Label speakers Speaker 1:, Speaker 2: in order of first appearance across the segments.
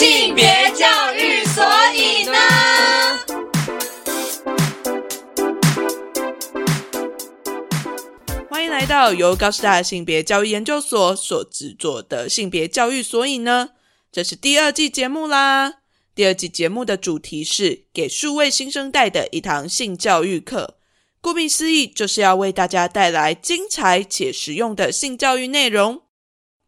Speaker 1: 性别教育，所以呢？
Speaker 2: 欢迎来到由高师大性别教育研究所所制作的性别教育，所以呢，这是第二季节目啦。第二季节目的主题是给数位新生代的一堂性教育课。顾名思义，就是要为大家带来精彩且实用的性教育内容。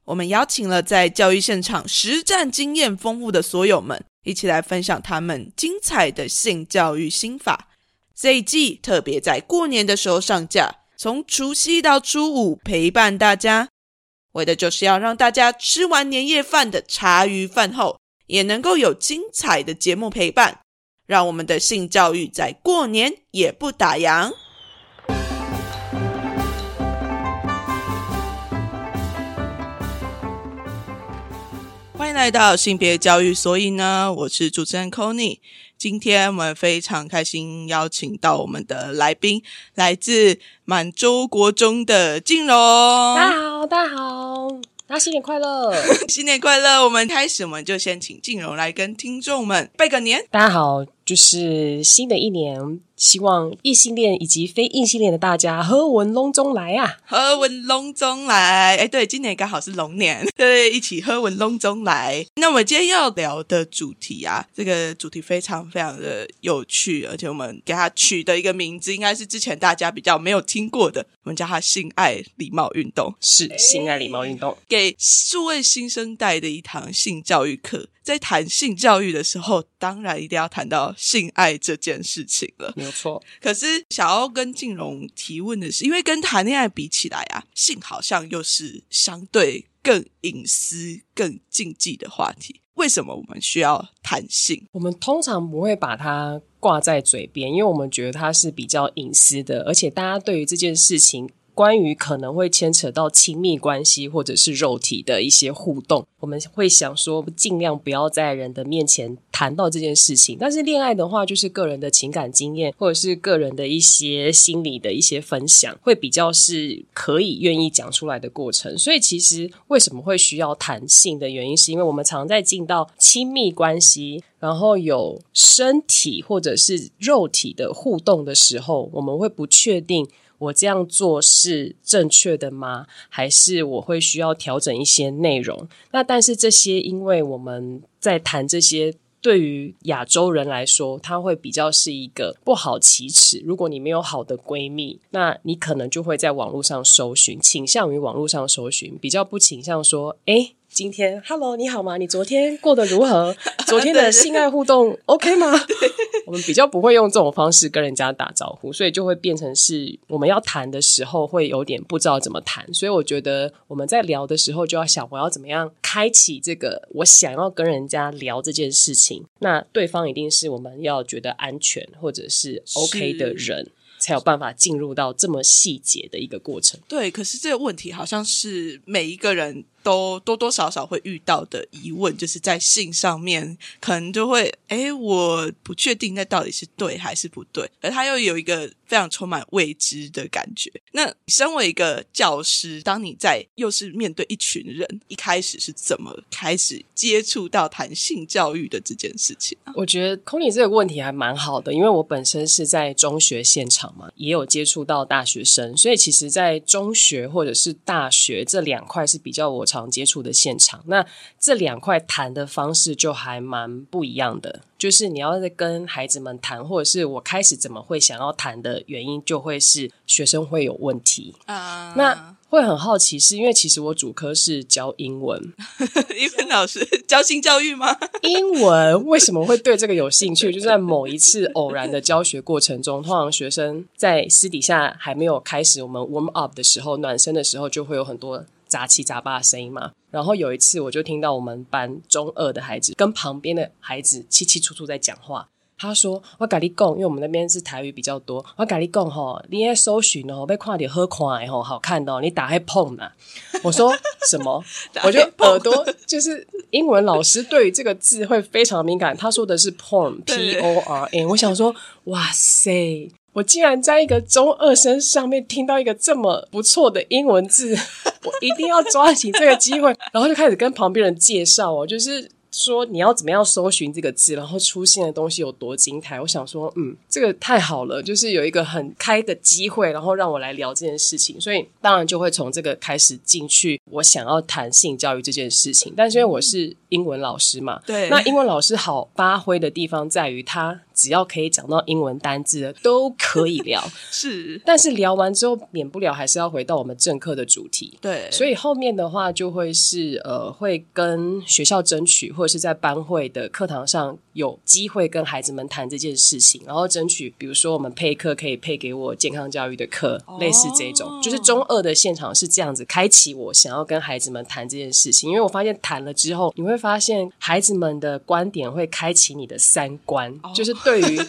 Speaker 2: 我们邀请了在教育现场实战经验丰富的所有们，一起来分享他们精彩的性教育心法。这一季特别在过年的时候上架，从除夕到初五陪伴大家，为的就是要让大家吃完年夜饭的茶余饭后，也能够有精彩的节目陪伴，让我们的性教育在过年也不打烊。欢迎来到性别教育，所以呢，我是主持人 c o n y 今天我们非常开心邀请到我们的来宾，来自满洲国中的静荣。
Speaker 3: 大家好，大家好，大家新年快乐！
Speaker 2: 新年快乐！我们开始，我们就先请静荣来跟听众们拜个年。
Speaker 3: 大家好，就是新的一年。希望异性恋以及非异性恋的大家喝文龙中来啊，
Speaker 2: 喝文龙中来。哎，对，今年刚好是龙年，对，一起喝文龙中来。那我们今天要聊的主题啊，这个主题非常非常的有趣，而且我们给它取的一个名字，应该是之前大家比较没有听过的，我们叫它性爱礼貌运动，
Speaker 3: 是性爱礼貌运动，
Speaker 2: 给数位新生代的一堂性教育课。在谈性教育的时候，当然一定要谈到性爱这件事情了。
Speaker 3: 没有错。
Speaker 2: 可是想要跟静荣提问的是，因为跟谈恋爱比起来啊，性好像又是相对更隐私、更禁忌的话题。为什么我们需要谈性？
Speaker 3: 我们通常不会把它挂在嘴边，因为我们觉得它是比较隐私的，而且大家对于这件事情。关于可能会牵扯到亲密关系或者是肉体的一些互动，我们会想说尽量不要在人的面前谈到这件事情。但是恋爱的话，就是个人的情感经验或者是个人的一些心理的一些分享，会比较是可以愿意讲出来的过程。所以其实为什么会需要谈性的原因，是因为我们常在进到亲密关系，然后有身体或者是肉体的互动的时候，我们会不确定。我这样做是正确的吗？还是我会需要调整一些内容？那但是这些，因为我们在谈这些，对于亚洲人来说，它会比较是一个不好启齿。如果你没有好的闺蜜，那你可能就会在网络上搜寻，倾向于网络上搜寻，比较不倾向说，哎。今天，Hello，你好吗？你昨天过得如何？昨天的性爱互动 OK 吗？我们比较不会用这种方式跟人家打招呼，所以就会变成是我们要谈的时候会有点不知道怎么谈。所以我觉得我们在聊的时候就要想，我要怎么样开启这个我想要跟人家聊这件事情。那对方一定是我们要觉得安全或者是 OK 的人。才有办法进入到这么细节的一个过程。
Speaker 2: 对，可是这个问题好像是每一个人都多多少少会遇到的疑问，就是在性上面可能就会，哎，我不确定那到底是对还是不对，而他又有一个。非常充满未知的感觉。那身为一个教师，当你在又是面对一群人，一开始是怎么开始接触到谈性教育的这件事情？
Speaker 3: 我觉得空你这个问题还蛮好的，因为我本身是在中学现场嘛，也有接触到大学生，所以其实，在中学或者是大学这两块是比较我常接触的现场。那这两块谈的方式就还蛮不一样的。就是你要在跟孩子们谈，或者是我开始怎么会想要谈的原因，就会是学生会有问题啊。那会很好奇，是因为其实我主科是教英文，
Speaker 2: 英文老师教性教育吗？
Speaker 3: 英文为什么会对这个有兴趣？就在某一次偶然的教学过程中，通常学生在私底下还没有开始我们 warm up 的时候，暖身的时候，就会有很多。杂七杂八的声音嘛，然后有一次我就听到我们班中二的孩子跟旁边的孩子七七楚楚在讲话。他说：“我咖喱贡，因为我们那边是台语比较多。我咖喱贡吼，你在搜寻哦，被看点喝快吼，好看的，你打开碰呐。”我说：“ 什么？”我就耳朵就是英文老师对于这个字会非常敏感。他说的是 porn，p o r n。我想说，哇塞！我竟然在一个中二生上面听到一个这么不错的英文字，我一定要抓紧这个机会，然后就开始跟旁边人介绍哦，就是说你要怎么样搜寻这个字，然后出现的东西有多精彩。我想说，嗯，这个太好了，就是有一个很开的机会，然后让我来聊这件事情，所以当然就会从这个开始进去。我想要谈性教育这件事情，但是因为我是英文老师嘛，
Speaker 2: 对，
Speaker 3: 那英文老师好发挥的地方在于他。只要可以讲到英文单字的都可以聊，
Speaker 2: 是。
Speaker 3: 但是聊完之后，免不了还是要回到我们正课的主题。
Speaker 2: 对，
Speaker 3: 所以后面的话就会是呃，会跟学校争取，或者是在班会的课堂上有机会跟孩子们谈这件事情，然后争取，比如说我们配课可以配给我健康教育的课，类似这种。就是中二的现场是这样子开启我想要跟孩子们谈这件事情，因为我发现谈了之后，你会发现孩子们的观点会开启你的三观，就是。对于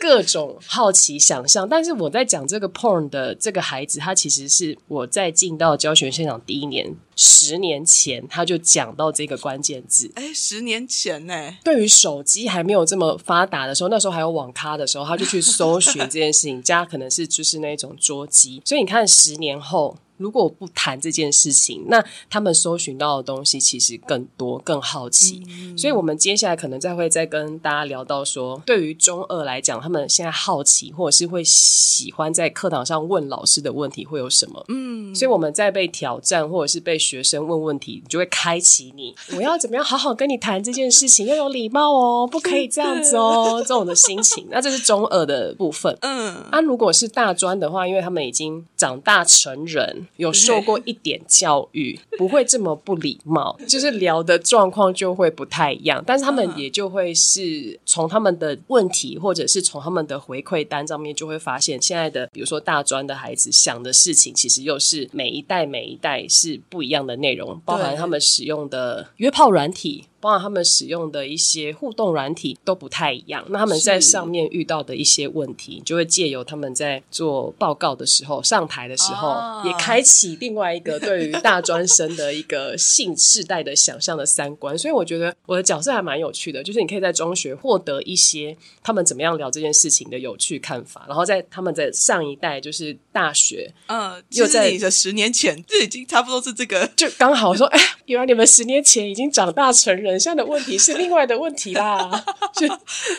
Speaker 3: 各种好奇想象，但是我在讲这个 porn 的这个孩子，他其实是我在进到教学现场第一年，十年前他就讲到这个关键字。
Speaker 2: 哎，十年前呢？
Speaker 3: 对于手机还没有这么发达的时候，那时候还有网咖的时候，他就去搜寻这件事情，家可能是就是那种桌机。所以你看，十年后。如果我不谈这件事情，那他们搜寻到的东西其实更多、更好奇。所以，我们接下来可能再会再跟大家聊到说，对于中二来讲，他们现在好奇或者是会喜欢在课堂上问老师的问题会有什么？嗯，所以我们在被挑战或者是被学生问问题，你就会开启你，我要怎么样好好跟你谈这件事情，要有礼貌哦，不可以这样子哦，这种的心情。那这是中二的部分。嗯，那如果是大专的话，因为他们已经长大成人。有受过一点教育，不会这么不礼貌，就是聊的状况就会不太一样。但是他们也就会是从他们的问题，或者是从他们的回馈单上面，就会发现现在的，比如说大专的孩子想的事情，其实又是每一代每一代是不一样的内容，包含他们使用的约炮软体。包括他们使用的一些互动软体都不太一样，那他们在上面遇到的一些问题，就会借由他们在做报告的时候、上台的时候，也开启另外一个对于大专生的一个性世代的想象的三观。所以我觉得我的角色还蛮有趣的，就是你可以在中学获得一些他们怎么样聊这件事情的有趣看法，然后在他们在上一代就是大学，
Speaker 2: 嗯，又在你的十年前，这已经差不多是这个，
Speaker 3: 就刚好说，哎，原来你们十年前已经长大成人。人像的问题是另外的问题啦，就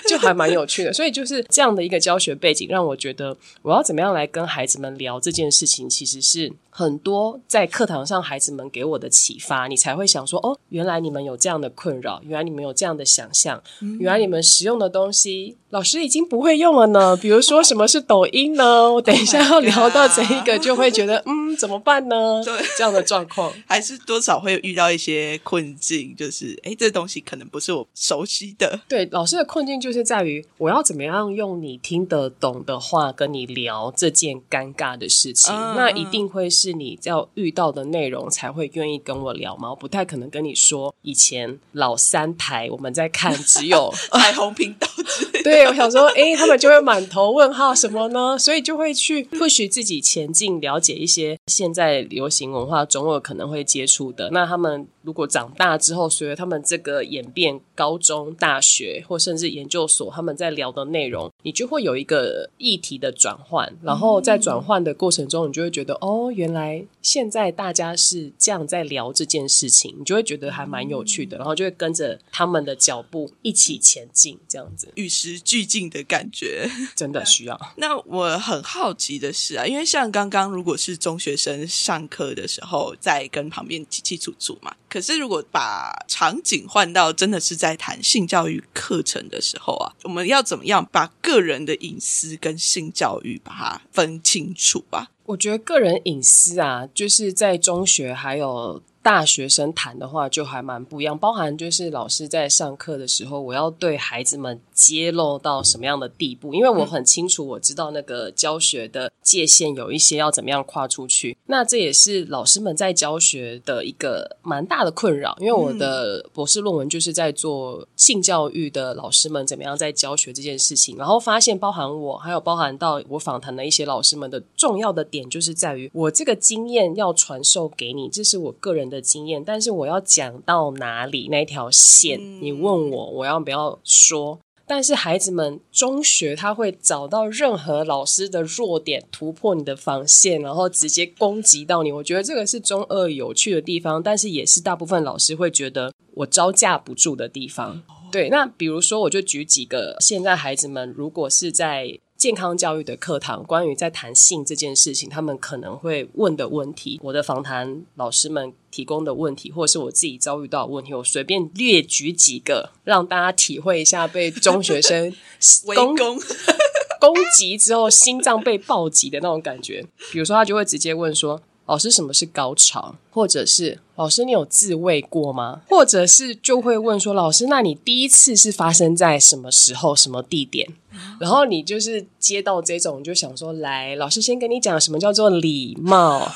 Speaker 3: 就还蛮有趣的，所以就是这样的一个教学背景，让我觉得我要怎么样来跟孩子们聊这件事情，其实是。很多在课堂上孩子们给我的启发，你才会想说：哦，原来你们有这样的困扰，原来你们有这样的想象，原来你们使用的东西老师已经不会用了呢。比如说什么是抖音呢？我等一下要聊到这一个，就会觉得 嗯，怎么办呢？
Speaker 2: 对，
Speaker 3: 这样的状况
Speaker 2: 还是多少会遇到一些困境，就是哎，这东西可能不是我熟悉的。
Speaker 3: 对，老师的困境就是在于我要怎么样用你听得懂的话跟你聊这件尴尬的事情，那一定会是。是你要遇到的内容才会愿意跟我聊吗？我不太可能跟你说以前老三台我们在看 只有
Speaker 2: 彩虹频道。
Speaker 3: 对，我想说，哎，他们就会满头问号，什么呢？所以就会去 push 自己前进，了解一些现在流行文化中二可能会接触的。那他们如果长大之后，随着他们这个演变，高中、大学或甚至研究所，他们在聊的内容，你就会有一个议题的转换。然后在转换的过程中，你就会觉得，哦，原来现在大家是这样在聊这件事情，你就会觉得还蛮有趣的。然后就会跟着他们的脚步一起前进，这样子。
Speaker 2: 与时俱进的感觉，
Speaker 3: 真的需要。
Speaker 2: 那我很好奇的是啊，因为像刚刚如果是中学生上课的时候，在跟旁边起起楚楚嘛，可可是如果把场景换到真的是在谈性教育课程的时候啊，我们要怎么样把个人的隐私跟性教育把它分清楚吧？
Speaker 3: 我觉得个人隐私啊，就是在中学还有。大学生谈的话就还蛮不一样，包含就是老师在上课的时候，我要对孩子们揭露到什么样的地步？因为我很清楚，我知道那个教学的界限有一些要怎么样跨出去。那这也是老师们在教学的一个蛮大的困扰，因为我的博士论文就是在做性教育的老师们怎么样在教学这件事情，然后发现包含我，还有包含到我访谈的一些老师们的重要的点，就是在于我这个经验要传授给你，这是我个人。的经验，但是我要讲到哪里那条线？你问我我要不要说？但是孩子们中学他会找到任何老师的弱点，突破你的防线，然后直接攻击到你。我觉得这个是中二有趣的地方，但是也是大部分老师会觉得我招架不住的地方。对，那比如说，我就举几个现在孩子们如果是在健康教育的课堂，关于在谈性这件事情，他们可能会问的问题，我的访谈老师们提供的问题，或者是我自己遭遇到的问题，我随便列举几个，让大家体会一下被中学生
Speaker 2: 围
Speaker 3: 攻
Speaker 2: 攻，
Speaker 3: 攻击之后心脏被暴击的那种感觉。比如说，他就会直接问说：“老师，什么是高潮？”或者是“老师，你有自慰过吗？”或者是就会问说：“老师，那你第一次是发生在什么时候、什么地点？”然后你就是接到这种，你就想说：“来，老师先跟你讲什么叫做礼貌，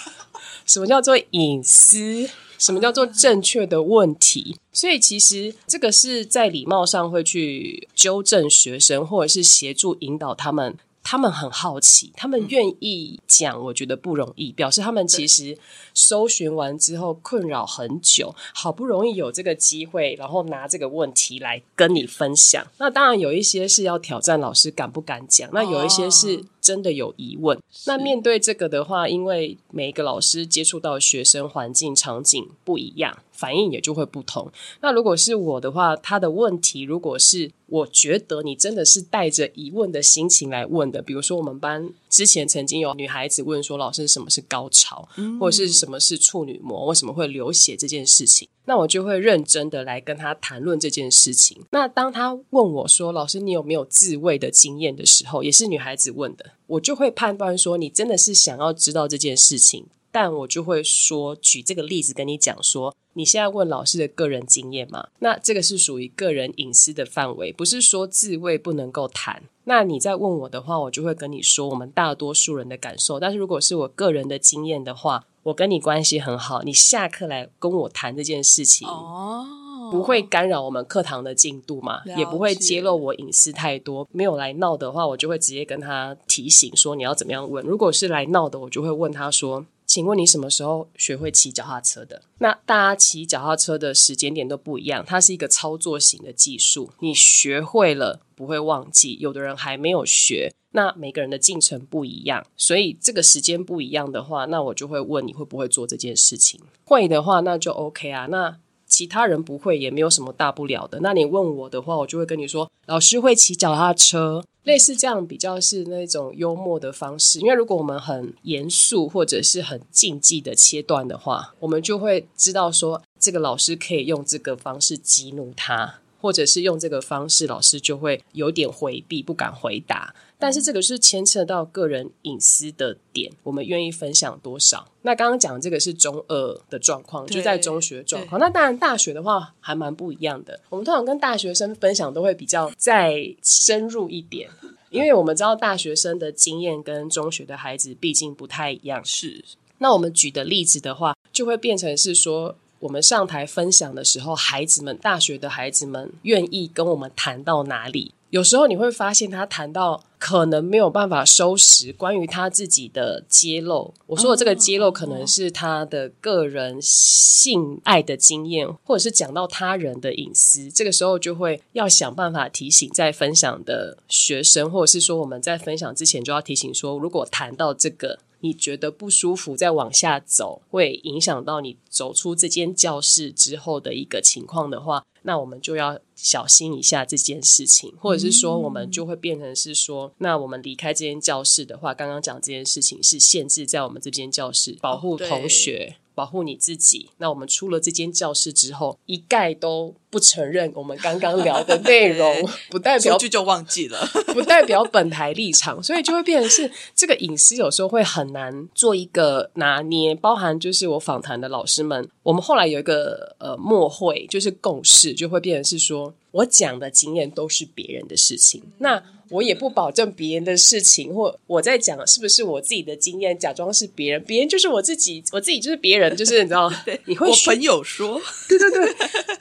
Speaker 3: 什么叫做隐私。”什么叫做正确的问题？所以其实这个是在礼貌上会去纠正学生，或者是协助引导他们。他们很好奇，他们愿意讲，我觉得不容易，表示他们其实搜寻完之后困扰很久，好不容易有这个机会，然后拿这个问题来跟你分享。那当然有一些是要挑战老师敢不敢讲，那有一些是真的有疑问。那面对这个的话，因为每一个老师接触到学生环境场景不一样。反应也就会不同。那如果是我的话，他的问题如果是我觉得你真的是带着疑问的心情来问的，比如说我们班之前曾经有女孩子问说：“老师，什么是高潮？或者是什么是处女膜？为什么会流血？”这件事情，那我就会认真的来跟他谈论这件事情。那当他问我说：“老师，你有没有自慰的经验？”的时候，也是女孩子问的，我就会判断说你真的是想要知道这件事情。但我就会说，举这个例子跟你讲说，你现在问老师的个人经验嘛？那这个是属于个人隐私的范围，不是说自慰不能够谈。那你在问我的话，我就会跟你说我们大多数人的感受。但是如果是我个人的经验的话，我跟你关系很好，你下课来跟我谈这件事情，哦，不会干扰我们课堂的进度嘛？也不会揭露我隐私太多。没有来闹的话，我就会直接跟他提醒说你要怎么样问。如果是来闹的，我就会问他说。请问你什么时候学会骑脚踏车的？那大家骑脚踏车的时间点都不一样，它是一个操作型的技术。你学会了不会忘记，有的人还没有学，那每个人的进程不一样，所以这个时间不一样的话，那我就会问你会不会做这件事情。会的话，那就 OK 啊。那其他人不会也没有什么大不了的。那你问我的话，我就会跟你说，老师会骑脚踏车，类似这样比较是那种幽默的方式。因为如果我们很严肃或者是很禁忌的切断的话，我们就会知道说，这个老师可以用这个方式激怒他。或者是用这个方式，老师就会有点回避，不敢回答。但是这个是牵扯到个人隐私的点，我们愿意分享多少？那刚刚讲这个是中二的状况，就在中学状况。那当然大学的话还蛮不一样的。我们通常跟大学生分享都会比较再深入一点，因为我们知道大学生的经验跟中学的孩子毕竟不太一样。是，那我们举的例子的话，就会变成是说。我们上台分享的时候，孩子们，大学的孩子们愿意跟我们谈到哪里？有时候你会发现，他谈到可能没有办法收拾关于他自己的揭露。我说的这个揭露，可能是他的个人性爱的经验，或者是讲到他人的隐私。这个时候就会要想办法提醒在分享的学生，或者是说我们在分享之前就要提醒说，如果谈到这个。你觉得不舒服，再往下走会影响到你走出这间教室之后的一个情况的话，那我们就要小心一下这件事情，或者是说，我们就会变成是说，那我们离开这间教室的话，刚刚讲这件事情是限制在我们这间教室，保护同学。保护你自己。那我们出了这间教室之后，一概都不承认我们刚刚聊的内容，不代表
Speaker 2: 句就忘记了，
Speaker 3: 不代表本台立场，所以就会变成是这个隐私有时候会很难做一个拿捏。包含就是我访谈的老师们，我们后来有一个呃默会，就是共识，就会变成是说我讲的经验都是别人的事情。那我也不保证别人的事情，或我在讲是不是我自己的经验，假装是别人，别人就是我自己，我自己就是别人，就是你知道，你会
Speaker 2: 朋友说，
Speaker 3: 对对对，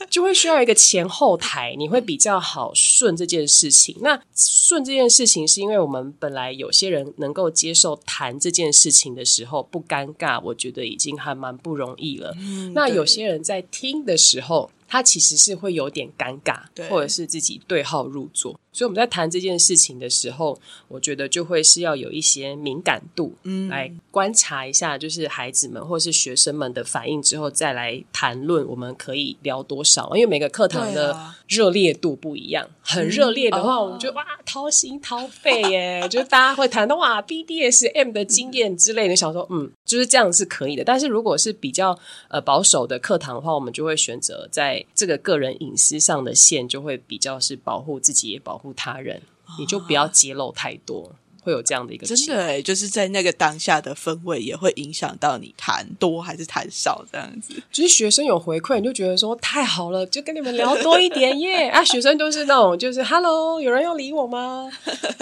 Speaker 3: 就会需要一个前后台，你会比较好顺这件事情。那顺这件事情，是因为我们本来有些人能够接受谈这件事情的时候不尴尬，我觉得已经还蛮不容易了。那有些人在听的时候。他其实是会有点尴尬，或者是自己对号入座。所以我们在谈这件事情的时候，我觉得就会是要有一些敏感度，
Speaker 2: 嗯
Speaker 3: 来观察一下，就是孩子们或是学生们的反应之后，再来谈论我们可以聊多少。因为每个课堂的热烈度不一样，很热烈的话，
Speaker 2: 哦
Speaker 3: 我们就哇掏心掏肺耶，就是大家会谈到哇 BDSM 的经验之类的，想说嗯，就是这样是可以的。但是如果是比较呃保守的课堂的话，我们就会选择在这个个人隐私上的线，就会比较是保护自己也保护他人，你就不要揭露太多，会有这样的一个
Speaker 2: 真的诶，就是在那个当下的氛围也会影响到你谈多还是谈少这样子。
Speaker 3: 就是学生有回馈，你就觉得说太好了，就跟你们聊多一点耶 啊！学生都是那种就是 “hello”，有人要理我吗？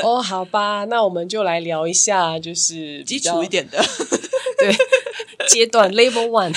Speaker 3: 哦，好吧，那我们就来聊一下，就是
Speaker 2: 基
Speaker 3: 较
Speaker 2: 础一点的，
Speaker 3: 对阶段 level one，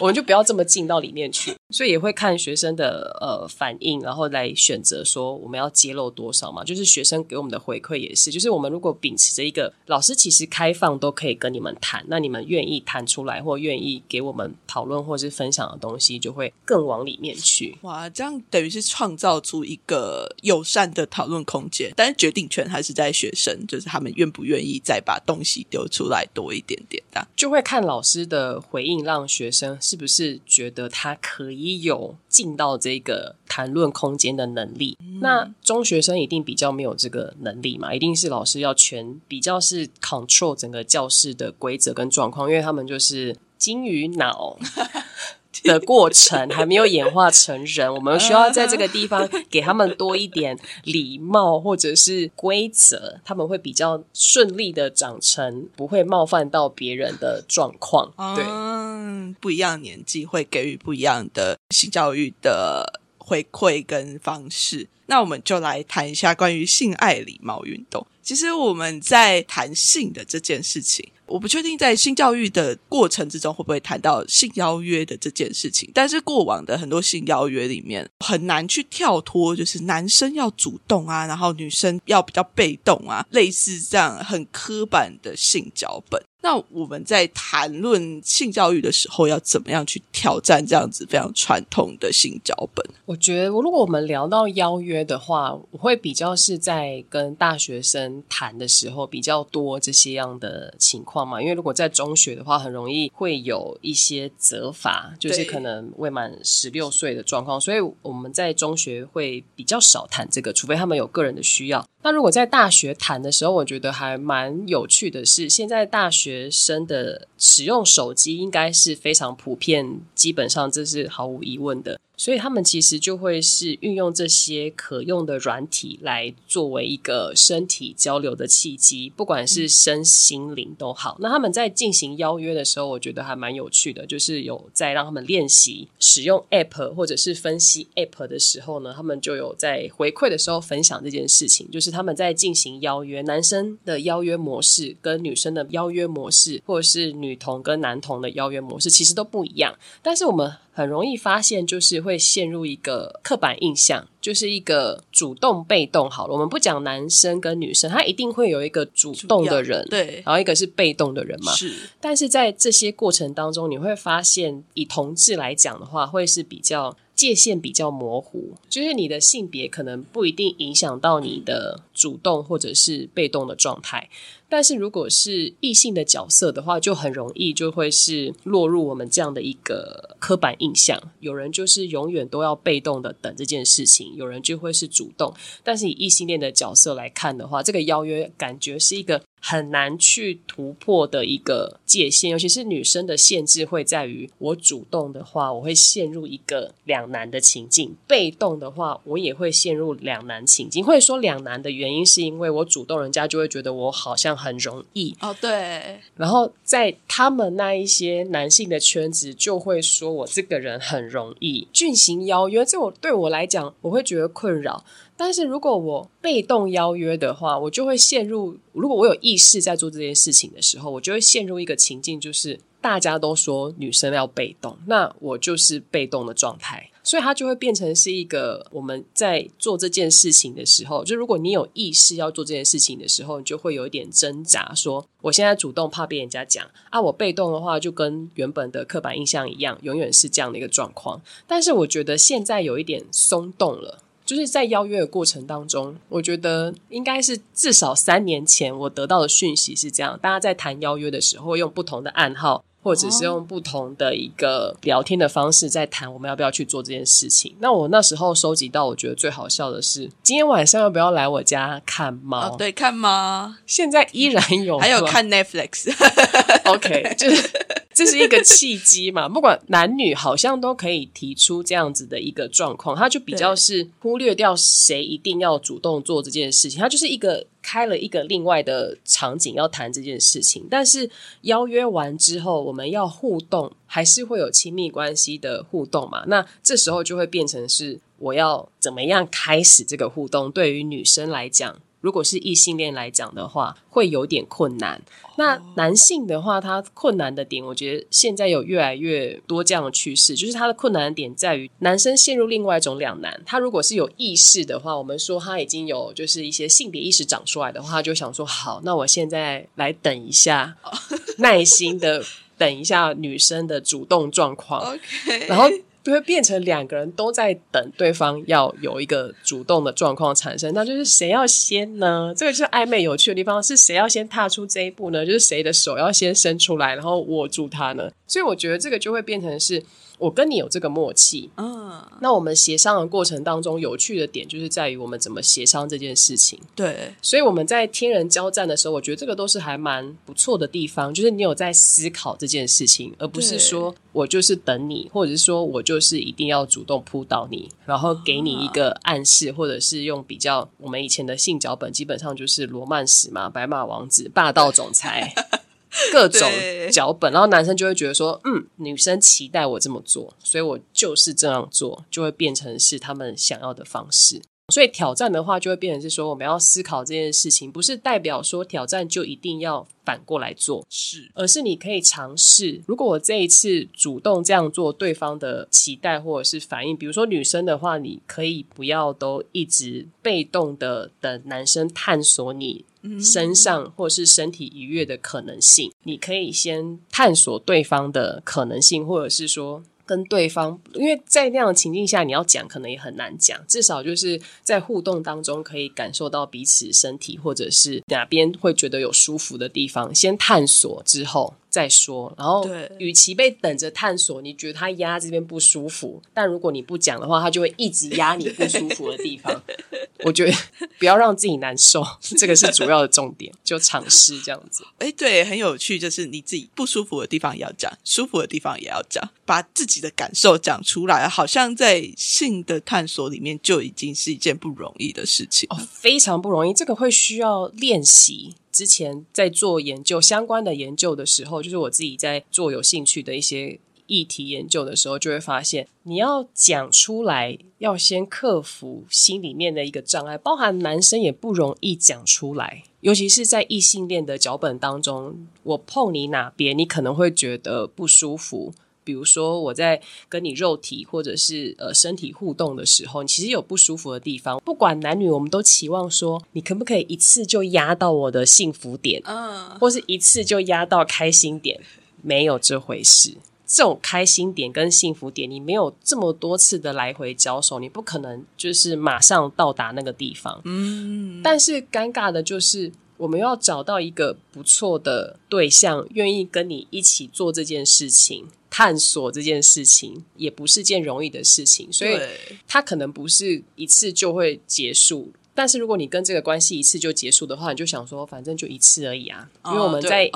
Speaker 3: 我们就不要这么进到里面去，所以也会看学生的呃反应，然后来选择说我们要揭露多少嘛。就是学生给我们的回馈也是，就是我们如果秉持着一个老师其实开放都可以跟你们谈，那你们愿意谈出来或愿意给我们讨论或是分享的东西，就会更往里面去。
Speaker 2: 哇，这样等于是创造出一个友善的讨论空间，但是决定权还是在学生，就是他们愿不愿意再把东西丢出来多一点点的。
Speaker 3: 就会看老师的回应，让学生是不是觉得他可以有进到这个谈论空间的能力。那中学生一定比较没有这个能力嘛，一定是老师要全比较是 control 整个教室的规则跟状况，因为他们就是金鱼脑。的过程还没有演化成人，我们需要在这个地方给他们多一点礼貌或者是规则，他们会比较顺利的长成不会冒犯到别人的状况。对，
Speaker 2: 嗯，不一样的年纪会给予不一样的性教育的回馈跟方式。那我们就来谈一下关于性爱礼貌运动。其实我们在谈性的这件事情，我不确定在性教育的过程之中会不会谈到性邀约的这件事情。但是过往的很多性邀约里面，很难去跳脱，就是男生要主动啊，然后女生要比较被动啊，类似这样很刻板的性脚本。那我们在谈论性教育的时候，要怎么样去挑战这样子非常传统的性脚本？
Speaker 3: 我觉得如果我们聊到邀约的话，我会比较是在跟大学生谈的时候比较多这些样的情况嘛。因为如果在中学的话，很容易会有一些责罚，就是可能未满十六岁的状况，所以我们在中学会比较少谈这个，除非他们有个人的需要。那如果在大学谈的时候，我觉得还蛮有趣的是，现在大学生的使用手机应该是非常普遍，基本上这是毫无疑问的。所以他们其实就会是运用这些可用的软体来作为一个身体交流的契机，不管是身心灵都好。那他们在进行邀约的时候，我觉得还蛮有趣的，就是有在让他们练习使用 App 或者是分析 App 的时候呢，他们就有在回馈的时候分享这件事情，就是他们在进行邀约，男生的邀约模式跟女生的邀约模式，或者是女童跟男童的邀约模式，其实都不一样。但是我们很容易发现，就是会陷入一个刻板印象，就是一个主动被动。好了，我们不讲男生跟女生，他一定会有一个主动的人，
Speaker 2: 对，
Speaker 3: 然后一个是被动的人嘛。
Speaker 2: 是
Speaker 3: 但是在这些过程当中，你会发现，以同志来讲的话，会是比较界限比较模糊，就是你的性别可能不一定影响到你的主动或者是被动的状态。但是如果是异性的角色的话，就很容易就会是落入我们这样的一个刻板印象。有人就是永远都要被动的等这件事情，有人就会是主动。但是以异性恋的角色来看的话，这个邀约感觉是一个很难去突破的一个界限，尤其是女生的限制会在于，我主动的话，我会陷入一个两难的情境；被动的话，我也会陷入两难情境。或者说两难的原因，是因为我主动，人家就会觉得我好像很容易，
Speaker 2: 哦，对，
Speaker 3: 然后在他们那一些男性的圈子，就会说我这个人很容易进行邀约，这我对我来讲，我会觉得困扰。但是如果我被动邀约的话，我就会陷入，如果我有意识在做这件事情的时候，我就会陷入一个情境，就是大家都说女生要被动，那我就是被动的状态。所以它就会变成是一个我们在做这件事情的时候，就如果你有意识要做这件事情的时候，你就会有一点挣扎，说我现在主动怕被人家讲啊，我被动的话就跟原本的刻板印象一样，永远是这样的一个状况。但是我觉得现在有一点松动了。就是在邀约的过程当中，我觉得应该是至少三年前我得到的讯息是这样：大家在谈邀约的时候，用不同的暗号。或者是用不同的一个聊天的方式在谈我们要不要去做这件事情。那我那时候收集到，我觉得最好笑的是，今天晚上要不要来我家看猫？
Speaker 2: 对，看猫。
Speaker 3: 现在依然 有，
Speaker 2: 还有看 Netflix。
Speaker 3: OK，就是这是一个契机嘛。不管男女，好像都可以提出这样子的一个状况，他就比较是忽略掉谁一定要主动做这件事情，他就是一个。开了一个另外的场景要谈这件事情，但是邀约完之后，我们要互动，还是会有亲密关系的互动嘛？那这时候就会变成是我要怎么样开始这个互动？对于女生来讲。如果是异性恋来讲的话，会有点困难。那男性的话，他困难的点，我觉得现在有越来越多这样的趋势，就是他的困难的点在于，男生陷入另外一种两难。他如果是有意识的话，我们说他已经有就是一些性别意识长出来的话，就想说好，那我现在来等一下，耐心的等一下女生的主动状况，然后。就会变成两个人都在等对方要有一个主动的状况产生，那就是谁要先呢？这个就是暧昧有趣的地方，是谁要先踏出这一步呢？就是谁的手要先伸出来，然后握住他呢？所以我觉得这个就会变成是。我跟你有这个默契，嗯，那我们协商的过程当中，有趣的点就是在于我们怎么协商这件事情。
Speaker 2: 对，
Speaker 3: 所以我们在天人交战的时候，我觉得这个都是还蛮不错的地方，就是你有在思考这件事情，而不是说我就是等你，或者是说我就是一定要主动扑倒你，然后给你一个暗示，或者是用比较我们以前的性脚本，基本上就是罗曼史嘛，白马王子、霸道总裁。各种脚本，然后男生就会觉得说，嗯，女生期待我这么做，所以我就是这样做，就会变成是他们想要的方式。所以挑战的话，就会变成是说，我们要思考这件事情，不是代表说挑战就一定要反过来做，
Speaker 2: 是，
Speaker 3: 而是你可以尝试。如果我这一次主动这样做，对方的期待或者是反应，比如说女生的话，你可以不要都一直被动的等男生探索你。身上或是身体愉悦的可能性，你可以先探索对方的可能性，或者是说跟对方，因为在那样的情境下，你要讲可能也很难讲。至少就是在互动当中，可以感受到彼此身体或者是哪边会觉得有舒服的地方，先探索之后。再说，然后，与其被等着探索，你觉得他压这边不舒服，但如果你不讲的话，他就会一直压你不舒服的地方。我觉得 不要让自己难受，这个是主要的重点，就尝试这样子。
Speaker 2: 哎，对，很有趣，就是你自己不舒服的地方也要讲，舒服的地方也要讲，把自己的感受讲出来，好像在性的探索里面就已经是一件不容易的事情，
Speaker 3: 哦，非常不容易，这个会需要练习。之前在做研究相关的研究的时候，就是我自己在做有兴趣的一些议题研究的时候，就会发现你要讲出来，要先克服心里面的一个障碍，包含男生也不容易讲出来，尤其是在异性恋的脚本当中，我碰你哪边，你可能会觉得不舒服。比如说，我在跟你肉体或者是呃身体互动的时候，你其实有不舒服的地方。不管男女，我们都期望说，你可不可以一次就压到我的幸福点，嗯，或是一次就压到开心点？没有这回事。这种开心点跟幸福点，你没有这么多次的来回交手，你不可能就是马上到达那个地方。嗯，但是尴尬的就是，我们要找到一个不错的对象，愿意跟你一起做这件事情。探索这件事情也不是件容易的事情，所以它可能不是一次就会结束。但是如果你跟这个关系一次就结束的话，你就想说，反正就一次而已啊。因为我们在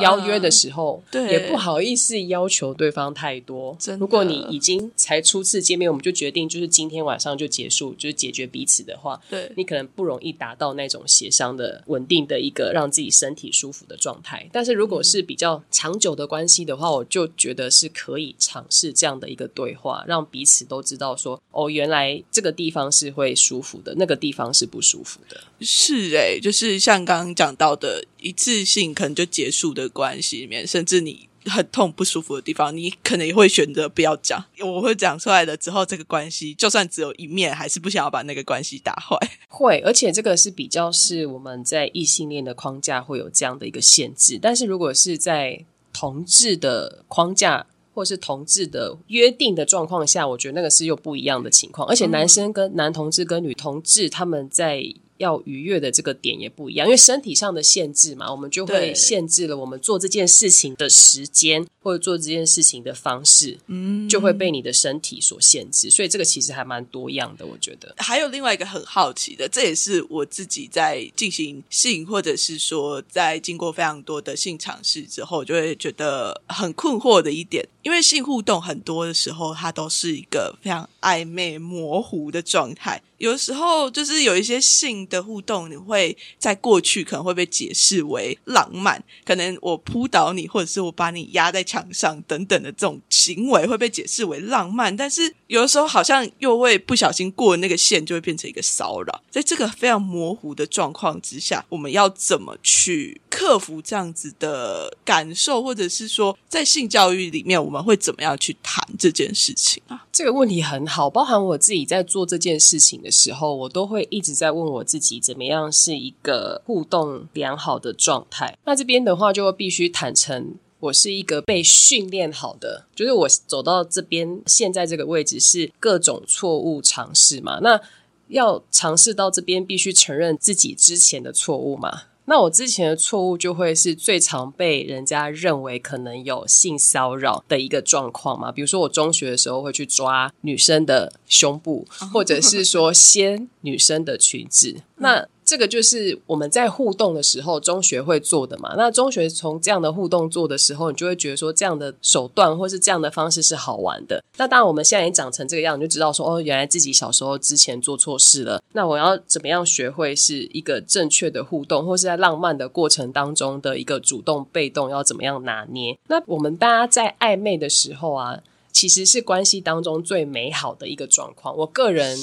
Speaker 3: 邀约的时候，对也不好意思要求对方太多。如果你已经才初次见面，我们就决定就是今天晚上就结束，就是解决彼此的话，
Speaker 2: 对
Speaker 3: 你可能不容易达到那种协商的稳定的一个让自己身体舒服的状态。但是如果是比较长久的关系的话，我就觉得是可以尝试这样的一个对话，让彼此都知道说，哦，原来这个地方是会舒服的，那个地方。方是不舒服的，
Speaker 2: 是哎，就是像刚刚讲到的一次性可能就结束的关系里面，甚至你很痛不舒服的地方，你可能也会选择不要讲。我会讲出来的之后，这个关系就算只有一面，还是不想要把那个关系打坏。
Speaker 3: 会，而且这个是比较是我们在异性恋的框架会有这样的一个限制，但是如果是在同志的框架。或是同志的约定的状况下，我觉得那个是又不一样的情况。而且男生跟男同志跟女同志他们在。要愉悦的这个点也不一样，因为身体上的限制嘛，我们就会限制了我们做这件事情的时间，或者做这件事情的方式，嗯，就会被你的身体所限制。所以这个其实还蛮多样的，我觉得。
Speaker 2: 还有另外一个很好奇的，这也是我自己在进行性，或者是说在经过非常多的性尝试之后，就会觉得很困惑的一点，因为性互动很多的时候，它都是一个非常暧昧模糊的状态。有时候就是有一些性的互动，你会在过去可能会被解释为浪漫，可能我扑倒你，或者是我把你压在墙上等等的这种行为会被解释为浪漫，但是有的时候好像又会不小心过那个线，就会变成一个骚扰。在这个非常模糊的状况之下，我们要怎么去克服这样子的感受，或者是说在性教育里面，我们会怎么样去谈这件事情啊？
Speaker 3: 这个问题很好，包含我自己在做这件事情的。时候，我都会一直在问我自己，怎么样是一个互动良好的状态？那这边的话，就必须坦诚，我是一个被训练好的，就是我走到这边现在这个位置是各种错误尝试嘛。那要尝试到这边，必须承认自己之前的错误嘛。那我之前的错误就会是最常被人家认为可能有性骚扰的一个状况嘛？比如说我中学的时候会去抓女生的胸部，或者是说掀女生的裙子，那。这个就是我们在互动的时候，中学会做的嘛。那中学从这样的互动做的时候，你就会觉得说，这样的手段或是这样的方式是好玩的。那当然，我们现在已经长成这个样，就知道说，哦，原来自己小时候之前做错事了。那我要怎么样学会是一个正确的互动，或是在浪漫的过程当中的一个主动被动要怎么样拿捏？那我们大家在暧昧的时候啊。其实是关系当中最美好的一个状况。我个人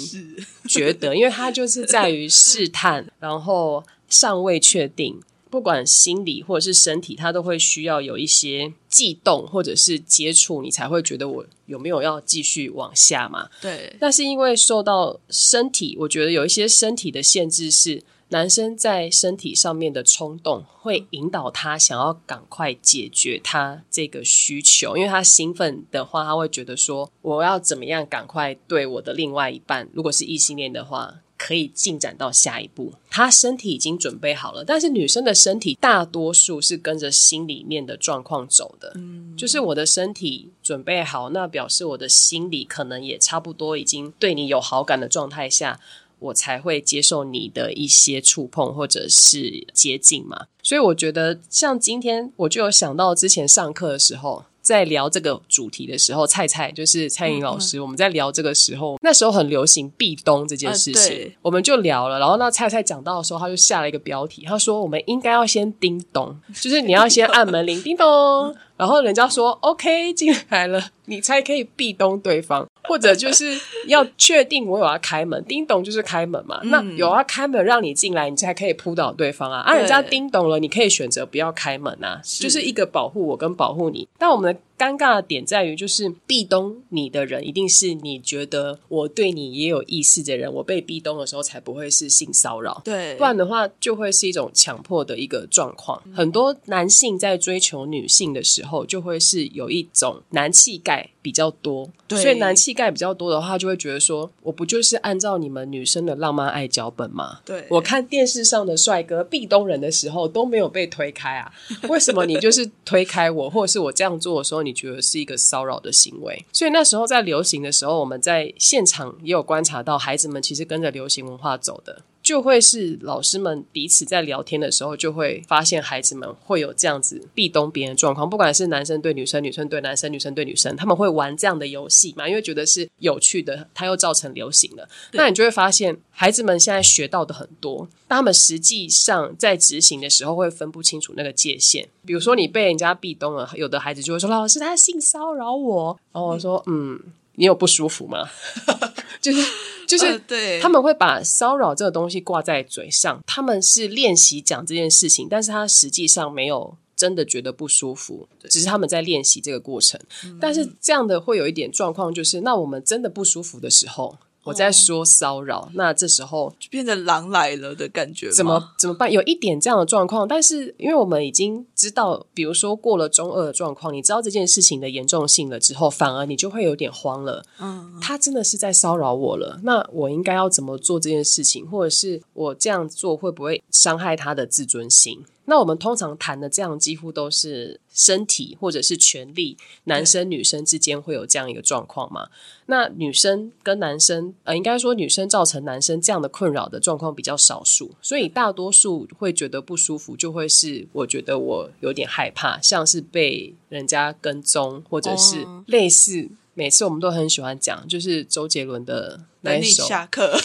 Speaker 3: 觉得，因为它就是在于试探，然后尚未确定，不管心理或者是身体，它都会需要有一些悸动或者是接触，你才会觉得我有没有要继续往下嘛？
Speaker 2: 对。
Speaker 3: 但是因为受到身体，我觉得有一些身体的限制是。男生在身体上面的冲动，会引导他想要赶快解决他这个需求，因为他兴奋的话，他会觉得说，我要怎么样赶快对我的另外一半，如果是异性恋的话，可以进展到下一步。他身体已经准备好了，但是女生的身体大多数是跟着心里面的状况走的，嗯，就是我的身体准备好，那表示我的心理可能也差不多已经对你有好感的状态下。我才会接受你的一些触碰或者是接近嘛，所以我觉得像今天我就有想到之前上课的时候，在聊这个主题的时候，菜菜就是蔡颖老师，我们在聊这个时候，那时候很流行壁咚这件事情，我们就聊了，然后那菜菜讲到的时候，他就下了一个标题，他说我们应该要先叮咚，就是你要先按门铃，叮咚。然后人家说 OK 进来了，你才可以壁咚对方，或者就是要确定我有要开门，叮咚就是开门嘛。那有要开门让你进来，你才可以扑倒对方啊。啊，人家叮咚了，你可以选择不要开门啊，就是一个保护我跟保护你。但我们的尴尬的点在于，就是壁咚你的人一定是你觉得我对你也有意思的人，我被壁咚的时候才不会是性骚扰。
Speaker 2: 对，
Speaker 3: 不然的话就会是一种强迫的一个状况。很多男性在追求女性的时候。就会是有一种男气概比较多，所以男气概比较多的话，就会觉得说，我不就是按照你们女生的浪漫爱脚本吗？
Speaker 2: 对，
Speaker 3: 我看电视上的帅哥壁咚人的时候都没有被推开啊，为什么你就是推开我，或者是我这样做的时候，你你觉得是一个骚扰的行为？所以那时候在流行的时候，我们在现场也有观察到，孩子们其实跟着流行文化走的。就会是老师们彼此在聊天的时候，就会发现孩子们会有这样子壁咚别人状况，不管是男生对女生、女生对男生、女生对女生，他们会玩这样的游戏嘛？因为觉得是有趣的，它又造成流行了。那你就会发现，孩子们现在学到的很多，他们实际上在执行的时候会分不清楚那个界限。比如说，你被人家壁咚了，有的孩子就会说：“老师，他性骚扰我。”然后我说：“嗯，你有不舒服吗？” 就是。就是对，他们会把骚扰这个东西挂在嘴上，他们是练习讲这件事情，但是他实际上没有真的觉得不舒服，只是他们在练习这个过程。但是这样的会有一点状况，就是那我们真的不舒服的时候，我在说骚扰，那这时候
Speaker 2: 就变成狼来了的感觉，
Speaker 3: 怎么怎么办？有一点这样的状况，但是因为我们已经知道，比如说过了中二的状况，你知道这件事情的严重性了之后，反而你就会有点慌了。嗯，他真的是在骚扰我了，那我应该要怎么做这件事情？或者是我这样做会不会伤害他的自尊心？那我们通常谈的这样，几乎都是身体或者是权利，男生女生之间会有这样一个状况吗？那女生跟男生，呃，应该说女生造成男生这样的困扰的状况比较少数，所以大多数会觉得不舒服，就会是我觉得我有点害怕，像是被人家跟踪，或者是类似，每次我们都很喜欢讲，就是周杰伦的那一首
Speaker 2: 下课。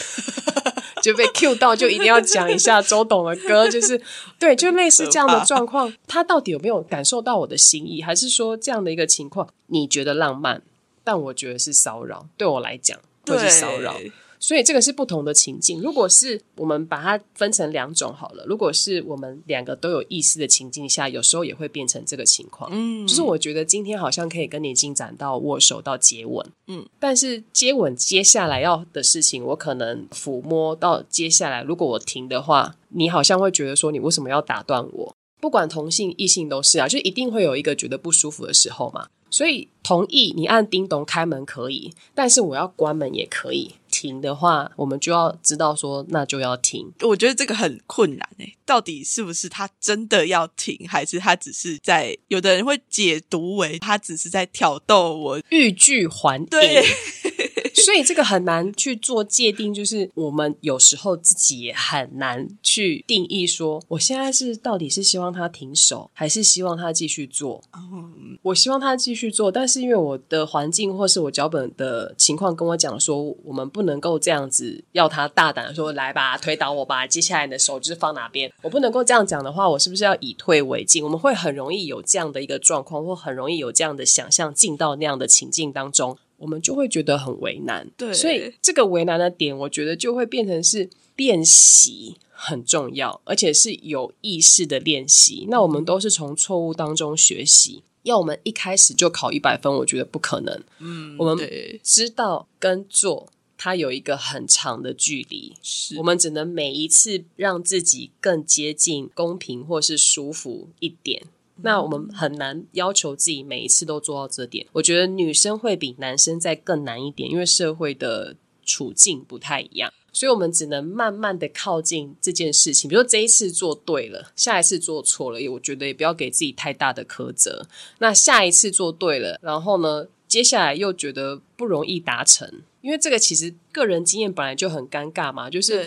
Speaker 3: 就被 Q 到，就一定要讲一下周董的歌，就是对，就类似这样的状况，他到底有没有感受到我的心意，还是说这样的一个情况你觉得浪漫，但我觉得是骚扰，对我来讲会是骚扰。所以这个是不同的情境。如果是我们把它分成两种好了，如果是我们两个都有意思的情境下，有时候也会变成这个情况。嗯，就是我觉得今天好像可以跟你进展到握手到接吻，嗯，但是接吻接下来要的事情，我可能抚摸到接下来，如果我停的话，你好像会觉得说你为什么要打断我？不管同性异性都是啊，就一定会有一个觉得不舒服的时候嘛。所以同意你按叮咚开门可以，但是我要关门也可以。停的话，我们就要知道说，那就要停。
Speaker 2: 我觉得这个很困难诶，到底是不是他真的要停，还是他只是在？有的人会解读为他只是在挑逗我，
Speaker 3: 欲拒还迎。
Speaker 2: 对。
Speaker 3: 所以这个很难去做界定，就是我们有时候自己也很难去定义说，我现在是到底是希望他停手，还是希望他继续做？嗯我希望他继续做，但是因为我的环境或是我脚本的情况跟我讲说，我们不能够这样子要他大胆的说来吧，推倒我吧，接下来你的手就是放哪边？我不能够这样讲的话，我是不是要以退为进？我们会很容易有这样的一个状况，或很容易有这样的想象，进到那样的情境当中。我们就会觉得很为难，
Speaker 2: 对，
Speaker 3: 所以这个为难的点，我觉得就会变成是练习很重要，而且是有意识的练习。那我们都是从错误当中学习，要我们一开始就考一百分，我觉得不可能。嗯，我们知道跟做它有一个很长的距离，
Speaker 2: 是
Speaker 3: 我们只能每一次让自己更接近公平或是舒服一点。那我们很难要求自己每一次都做到这点。我觉得女生会比男生再更难一点，因为社会的处境不太一样，所以我们只能慢慢的靠近这件事情。比如说这一次做对了，下一次做错了，我觉得也不要给自己太大的苛责。那下一次做对了，然后呢，接下来又觉得不容易达成，因为这个其实个人经验本来就很尴尬嘛，就是。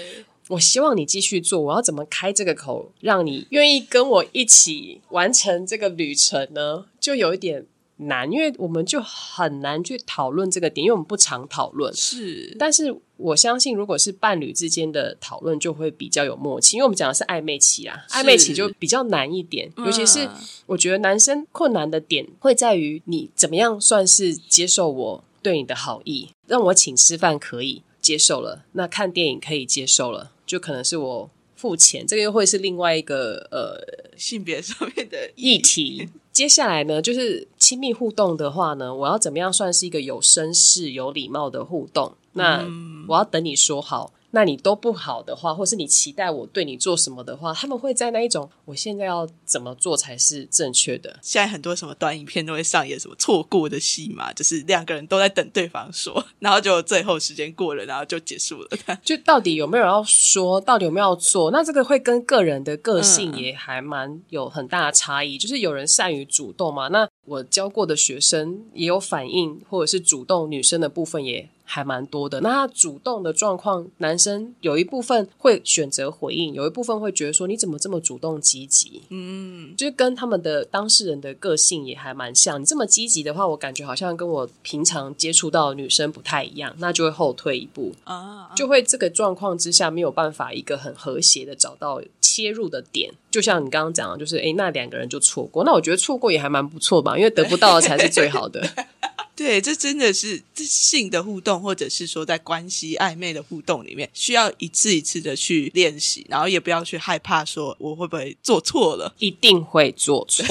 Speaker 3: 我希望你继续做，我要怎么开这个口，让你愿意跟我一起完成这个旅程呢？就有一点难，因为我们就很难去讨论这个点，因为我们不常讨论。
Speaker 2: 是，
Speaker 3: 但是我相信，如果是伴侣之间的讨论，就会比较有默契，因为我们讲的是暧昧期啊，暧昧期就比较难一点。尤其是我觉得男生困难的点会在于，你怎么样算是接受我对你的好意，让我请吃饭可以接受了，那看电影可以接受了。就可能是我付钱，这个又会是另外一个呃
Speaker 2: 性别上面的
Speaker 3: 议题。接下来呢，就是亲密互动的话呢，我要怎么样算是一个有绅士、有礼貌的互动？那我要等你说好。那你都不好的话，或是你期待我对你做什么的话，他们会在那一种，我现在要怎么做才是正确的？
Speaker 2: 现在很多什么短影片都会上演什么错过的戏嘛，就是两个人都在等对方说，然后就最后时间过了，然后就结束了。
Speaker 3: 就到底有没有要说，到底有没有要做？那这个会跟个人的个性也还蛮有很大的差异。就是有人善于主动嘛，那我教过的学生也有反应，或者是主动女生的部分也。还蛮多的，那他主动的状况，男生有一部分会选择回应，有一部分会觉得说你怎么这么主动积极？嗯，就跟他们的当事人的个性也还蛮像。你这么积极的话，我感觉好像跟我平常接触到女生不太一样，那就会后退一步啊，就会这个状况之下没有办法一个很和谐的找到切入的点。就像你刚刚讲的，就是诶，那两个人就错过，那我觉得错过也还蛮不错吧，因为得不到的才是最好的。
Speaker 2: 对，这真的是性的互动，或者是说在关系暧昧的互动里面，需要一次一次的去练习，然后也不要去害怕说我会不会做错了，
Speaker 3: 一定会做错。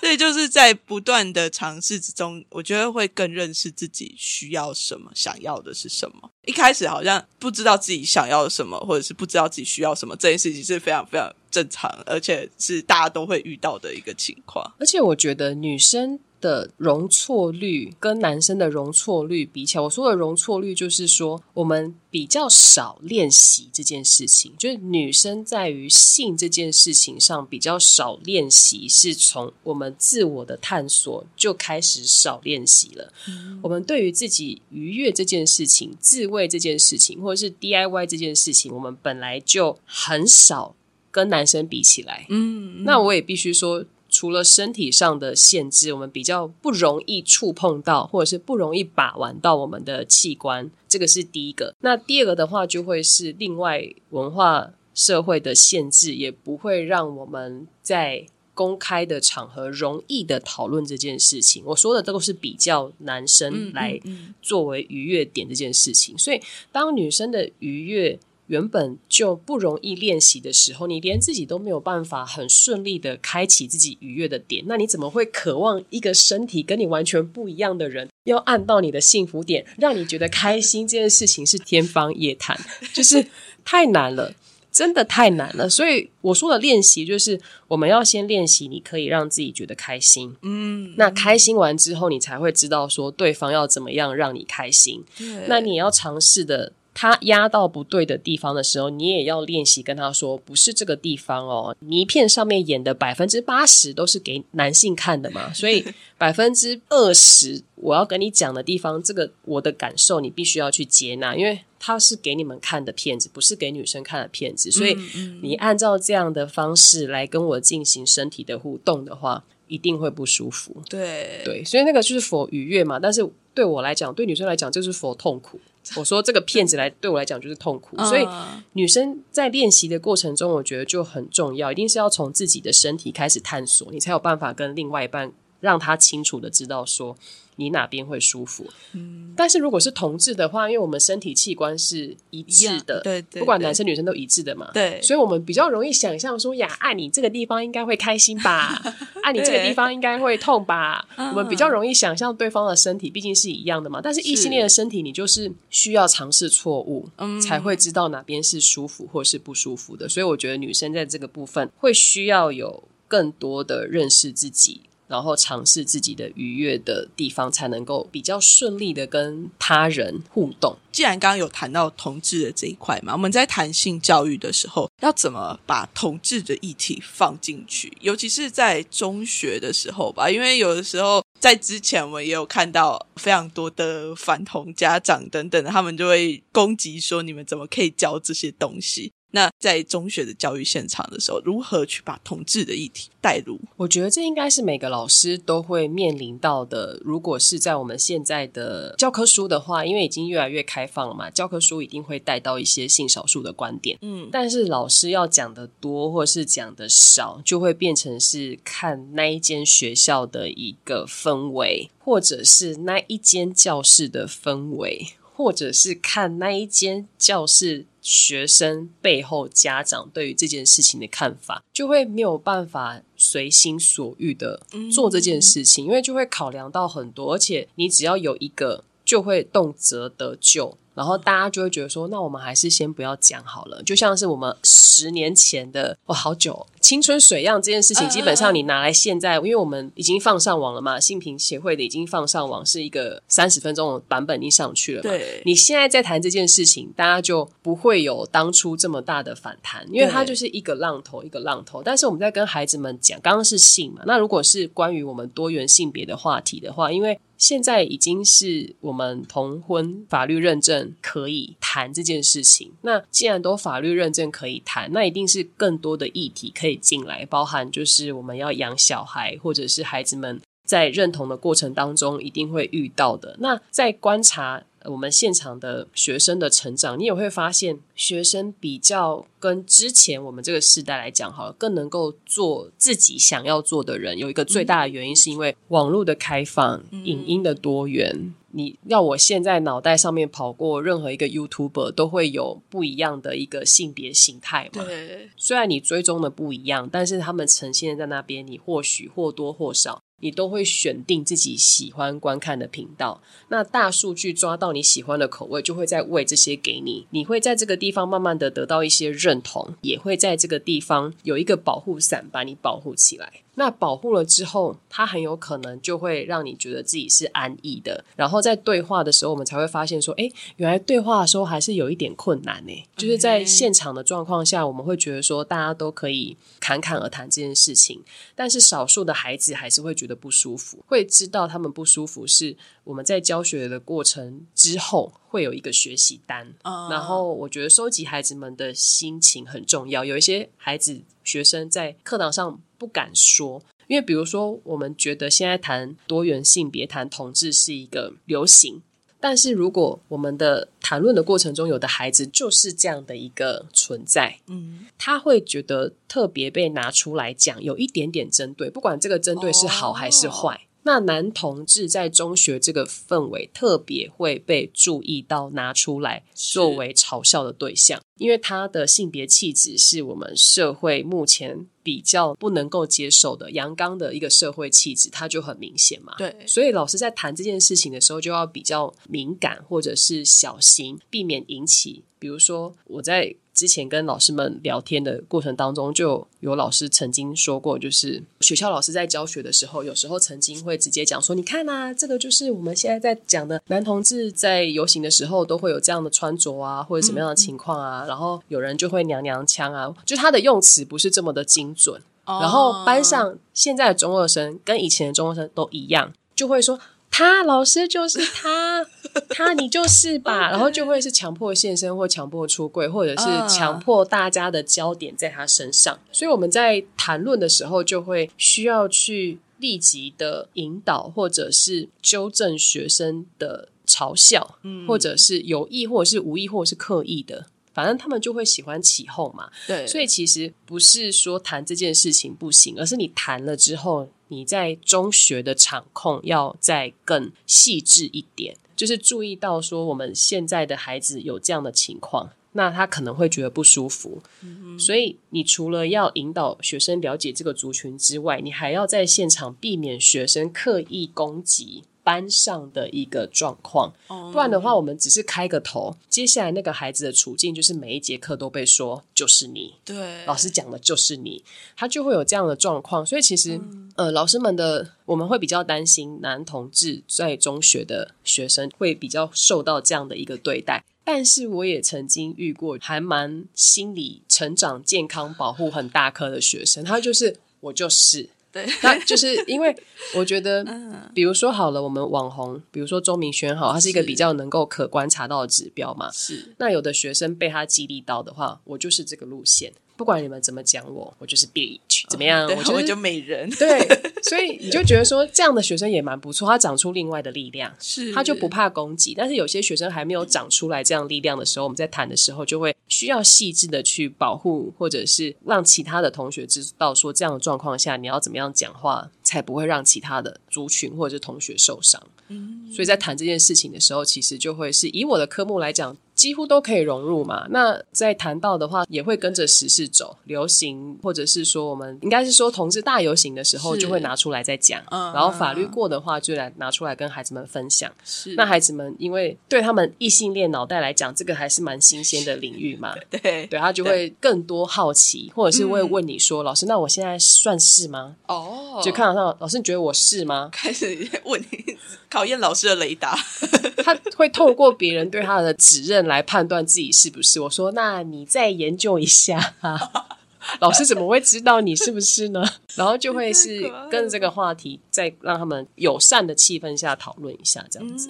Speaker 2: 所以就是在不断的尝试之中，我觉得会更认识自己需要什么，想要的是什么。一开始好像不知道自己想要什么，或者是不知道自己需要什么，这件事情是非常非常正常，而且是大家都会遇到的一个情况。
Speaker 3: 而且我觉得女生。的容错率跟男生的容错率比起来，我说的容错率就是说，我们比较少练习这件事情，就是女生在于性这件事情上比较少练习，是从我们自我的探索就开始少练习了。我们对于自己愉悦这件事情、自慰这件事情，或者是 DIY 这件事情，我们本来就很少跟男生比起来。嗯，那我也必须说。除了身体上的限制，我们比较不容易触碰到，或者是不容易把玩到我们的器官，这个是第一个。那第二个的话，就会是另外文化社会的限制，也不会让我们在公开的场合容易的讨论这件事情。我说的都是比较男生来作为愉悦点这件事情，所以当女生的愉悦。原本就不容易练习的时候，你连自己都没有办法很顺利的开启自己愉悦的点，那你怎么会渴望一个身体跟你完全不一样的人要按到你的幸福点，让你觉得开心？这件事情是天方夜谭，就是太难了，真的太难了。所以我说的练习，就是我们要先练习，你可以让自己觉得开心。嗯，那开心完之后，你才会知道说对方要怎么样让你开心。那你要尝试的。他压到不对的地方的时候，你也要练习跟他说：“不是这个地方哦，泥片上面演的百分之八十都是给男性看的嘛，所以百分之二十我要跟你讲的地方，这个我的感受你必须要去接纳，因为他是给你们看的片子，不是给女生看的片子，所以你按照这样的方式来跟我进行身体的互动的话，一定会不舒服。
Speaker 2: 对
Speaker 3: 对，所以那个就是否愉悦嘛，但是对我来讲，对女生来讲，就是否痛苦。”我说这个骗子来对我来讲就是痛苦，所以女生在练习的过程中，我觉得就很重要，一定是要从自己的身体开始探索，你才有办法跟另外一半让他清楚的知道说。你哪边会舒服？嗯，但是如果是同志的话，因为我们身体器官是一致的，
Speaker 2: 对对，
Speaker 3: 不管男生女生都一致的嘛，
Speaker 2: 对，
Speaker 3: 所以我们比较容易想象说，呀，按你这个地方应该会开心吧，按你这个地方应该会痛吧，我们比较容易想象对方的身体毕竟是一样的嘛。但是异性恋的身体，你就是需要尝试错误，才会知道哪边是舒服或是不舒服的。所以我觉得女生在这个部分会需要有更多的认识自己。然后尝试自己的愉悦的地方，才能够比较顺利的跟他人互动。
Speaker 2: 既然刚刚有谈到同志的这一块嘛，我们在谈性教育的时候，要怎么把同志的议题放进去？尤其是在中学的时候吧，因为有的时候在之前我也有看到非常多的反同家长等等，他们就会攻击说：你们怎么可以教这些东西？那在中学的教育现场的时候，如何去把同志的议题带入？
Speaker 3: 我觉得这应该是每个老师都会面临到的。如果是在我们现在的教科书的话，因为已经越来越开放了嘛，教科书一定会带到一些性少数的观点。嗯，但是老师要讲的多或是讲的少，就会变成是看那一间学校的一个氛围，或者是那一间教室的氛围。或者是看那一间教室学生背后家长对于这件事情的看法，就会没有办法随心所欲的做这件事情，因为就会考量到很多，而且你只要有一个，就会动辄得救。然后大家就会觉得说，那我们还是先不要讲好了。就像是我们十年前的，哇，好久青春水样这件事情，基本上你拿来现在，因为我们已经放上网了嘛，性平协会的已经放上网，是一个三十分钟的版本已经上去了。
Speaker 2: 对，
Speaker 3: 你现在在谈这件事情，大家就不会有当初这么大的反弹，因为它就是一个浪头一个浪头。但是我们在跟孩子们讲，刚刚是性嘛，那如果是关于我们多元性别的话题的话，因为现在已经是我们同婚法律认证可以谈这件事情。那既然都法律认证可以谈，那一定是更多的议题可以进来，包含就是我们要养小孩，或者是孩子们在认同的过程当中一定会遇到的。那在观察。我们现场的学生的成长，你也会发现，学生比较跟之前我们这个时代来讲，好了，更能够做自己想要做的人。有一个最大的原因，是因为网络的开放、影音的多元。你要我现在脑袋上面跑过任何一个 YouTuber，都会有不一样的一个性别形态嘛？
Speaker 2: 对，
Speaker 3: 虽然你追踪的不一样，但是他们呈现在那边，你或许或多或少。你都会选定自己喜欢观看的频道，那大数据抓到你喜欢的口味，就会在喂这些给你。你会在这个地方慢慢的得到一些认同，也会在这个地方有一个保护伞把你保护起来。那保护了之后，它很有可能就会让你觉得自己是安逸的。然后在对话的时候，我们才会发现说，哎，原来对话的时候还是有一点困难呢。就是在现场的状况下，我们会觉得说，大家都可以侃侃而谈这件事情，但是少数的孩子还是会觉得不舒服，会知道他们不舒服是我们在教学的过程之后会有一个学习单。然后我觉得收集孩子们的心情很重要。有一些孩子学生在课堂上。不敢说，因为比如说，我们觉得现在谈多元性别、谈同志是一个流行，但是如果我们的谈论的过程中，有的孩子就是这样的一个存在，嗯，他会觉得特别被拿出来讲，有一点点针对，不管这个针对是好还是坏。那男同志在中学这个氛围特别会被注意到，拿出来作为嘲笑的对象，因为他的性别气质是我们社会目前比较不能够接受的阳刚的一个社会气质，他就很明显嘛。
Speaker 2: 对，
Speaker 3: 所以老师在谈这件事情的时候，就要比较敏感或者是小心，避免引起，比如说我在。之前跟老师们聊天的过程当中，就有老师曾经说过，就是学校老师在教学的时候，有时候曾经会直接讲说：“你看啊，这个就是我们现在在讲的男同志在游行的时候都会有这样的穿着啊，或者什么样的情况啊。”然后有人就会娘娘腔啊，就他的用词不是这么的精准。然后班上现在的中二生跟以前的中二生都一样，就会说。他老师就是他，他你就是吧，然后就会是强迫现身或强迫出柜，或者是强迫大家的焦点在他身上。所以我们在谈论的时候，就会需要去立即的引导，或者是纠正学生的嘲笑，嗯。或者是有意或者是无意或者是刻意的。反正他们就会喜欢起哄嘛，
Speaker 2: 对，
Speaker 3: 所以其实不是说谈这件事情不行，而是你谈了之后，你在中学的场控要再更细致一点，就是注意到说我们现在的孩子有这样的情况，那他可能会觉得不舒服，所以你除了要引导学生了解这个族群之外，你还要在现场避免学生刻意攻击。班上的一个状况，不然的话，我们只是开个头。接下来那个孩子的处境就是每一节课都被说就是你，
Speaker 2: 对，
Speaker 3: 老师讲的就是你，他就会有这样的状况。所以其实，呃，老师们的我们会比较担心男同志在中学的学生会比较受到这样的一个对待。但是我也曾经遇过还蛮心理成长健康保护很大颗的学生，他就是我就是。那就是因为我觉得，比如说好了，我们网红，比如说周明轩好，他是一个比较能够可观察到的指标嘛。
Speaker 2: 是，
Speaker 3: 那有的学生被他激励到的话，我就是这个路线。不管你们怎么讲我，我就是 bitch，怎么样？
Speaker 2: 我
Speaker 3: 就
Speaker 2: 就美人。
Speaker 3: 对，所以你就觉得说这样的学生也蛮不错，他长出另外的力量，
Speaker 2: 是，
Speaker 3: 他就不怕攻击。但是有些学生还没有长出来这样力量的时候，我们在谈的时候就会需要细致的去保护，或者是让其他的同学知道说这样的状况下你要怎么样讲话，才不会让其他的族群或者是同学受伤。嗯，所以在谈这件事情的时候，其实就会是以我的科目来讲。几乎都可以融入嘛。那在谈到的话，也会跟着时事走，流行或者是说我们应该是说同志大游行的时候，就会拿出来再讲。然后法律过的话，就来拿出来跟孩子们分享。
Speaker 2: 是
Speaker 3: 那孩子们，因为对他们异性恋脑袋来讲，这个还是蛮新鲜的领域嘛。
Speaker 2: 对，
Speaker 3: 对他就会更多好奇，或者是会问你说：“老师，那我现在算是吗？”
Speaker 2: 哦，
Speaker 3: 就看到老师，你觉得我是吗？
Speaker 2: 开始问你 考验老师的雷达，
Speaker 3: 他会透过别人对他的指认。来判断自己是不是？我说，那你再研究一下。老师怎么会知道你是不是呢？然后就会是跟这个话题，再让他们友善的气氛下讨论一下，这样子。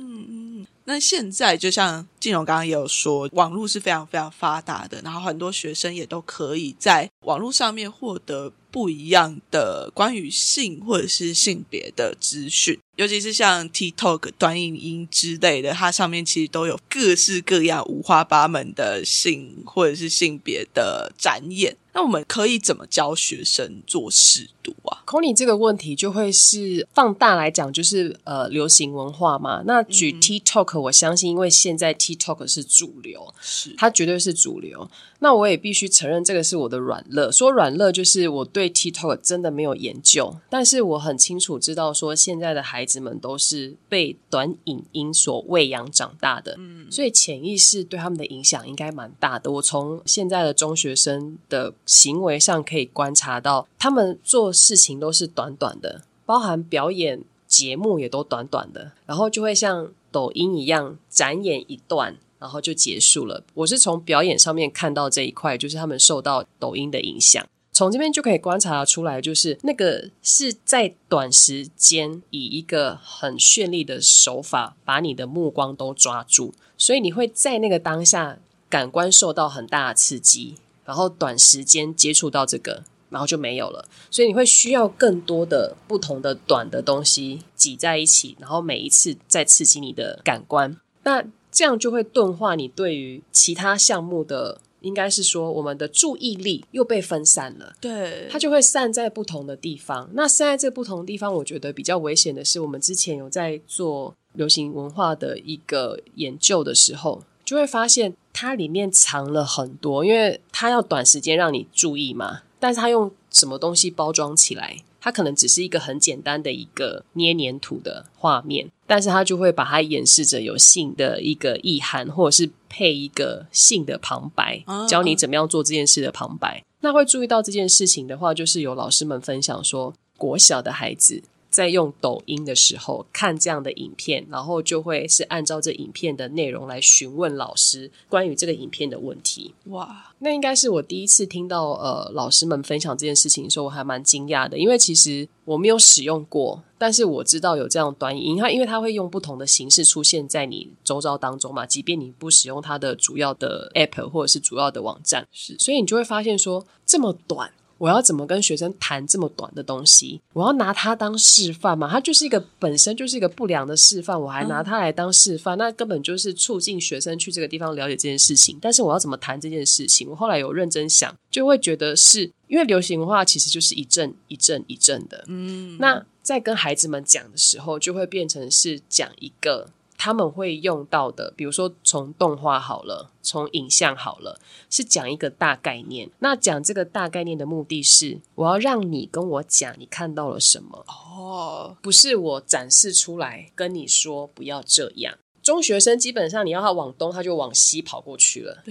Speaker 2: 那现在就像静荣刚刚也有说，网络是非常非常发达的，然后很多学生也都可以在网络上面获得不一样的关于性或者是性别的资讯，尤其是像 TikTok 短影音之类的，它上面其实都有各式各样五花八门的性或者是性别的展演。那我们可以怎么教学生做试读啊
Speaker 3: ？c o n y 这个问题就会是放大来讲，就是呃流行文化嘛。那举 TikTok，我相信因为现在 TikTok 是主流，
Speaker 2: 是
Speaker 3: 它绝对是主流。那我也必须承认，这个是我的软肋。说软肋就是我对 TikTok 真的没有研究，但是我很清楚知道，说现在的孩子们都是被短影音所喂养长大的，嗯，所以潜意识对他们的影响应该蛮大的。我从现在的中学生的行为上可以观察到，他们做事情都是短短的，包含表演节目也都短短的，然后就会像抖音一样展演一段。然后就结束了。我是从表演上面看到这一块，就是他们受到抖音的影响。从这边就可以观察出来，就是那个是在短时间以一个很绚丽的手法把你的目光都抓住，所以你会在那个当下感官受到很大的刺激，然后短时间接触到这个，然后就没有了。所以你会需要更多的不同的短的东西挤在一起，然后每一次再刺激你的感官。那这样就会钝化你对于其他项目的，应该是说我们的注意力又被分散了。
Speaker 2: 对，
Speaker 3: 它就会散在不同的地方。那散在这不同地方，我觉得比较危险的是，我们之前有在做流行文化的一个研究的时候，就会发现它里面藏了很多，因为它要短时间让你注意嘛，但是他用什么东西包装起来？它可能只是一个很简单的一个捏黏土的画面，但是它就会把它掩饰着有性的一个意涵，或者是配一个性的旁白，教你怎么样做这件事的旁白。那会注意到这件事情的话，就是有老师们分享说，国小的孩子。在用抖音的时候看这样的影片，然后就会是按照这影片的内容来询问老师关于这个影片的问题。哇，那应该是我第一次听到呃老师们分享这件事情的时候，我还蛮惊讶的，因为其实我没有使用过，但是我知道有这样短影音，它因为它会用不同的形式出现在你周遭当中嘛，即便你不使用它的主要的 app 或者是主要的网站，是，所以你就会发现说这么短。我要怎么跟学生谈这么短的东西？我要拿它当示范嘛？它就是一个本身就是一个不良的示范，我还拿它来当示范，那根本就是促进学生去这个地方了解这件事情。但是我要怎么谈这件事情？我后来有认真想，就会觉得是因为流行文化其实就是一阵一阵一阵的。嗯，那在跟孩子们讲的时候，就会变成是讲一个。他们会用到的，比如说从动画好了，从影像好了，是讲一个大概念。那讲这个大概念的目的是，我要让你跟我讲你看到了什么哦，不是我展示出来跟你说不要这样。中学生基本上你要他往东，他就往西跑过去了。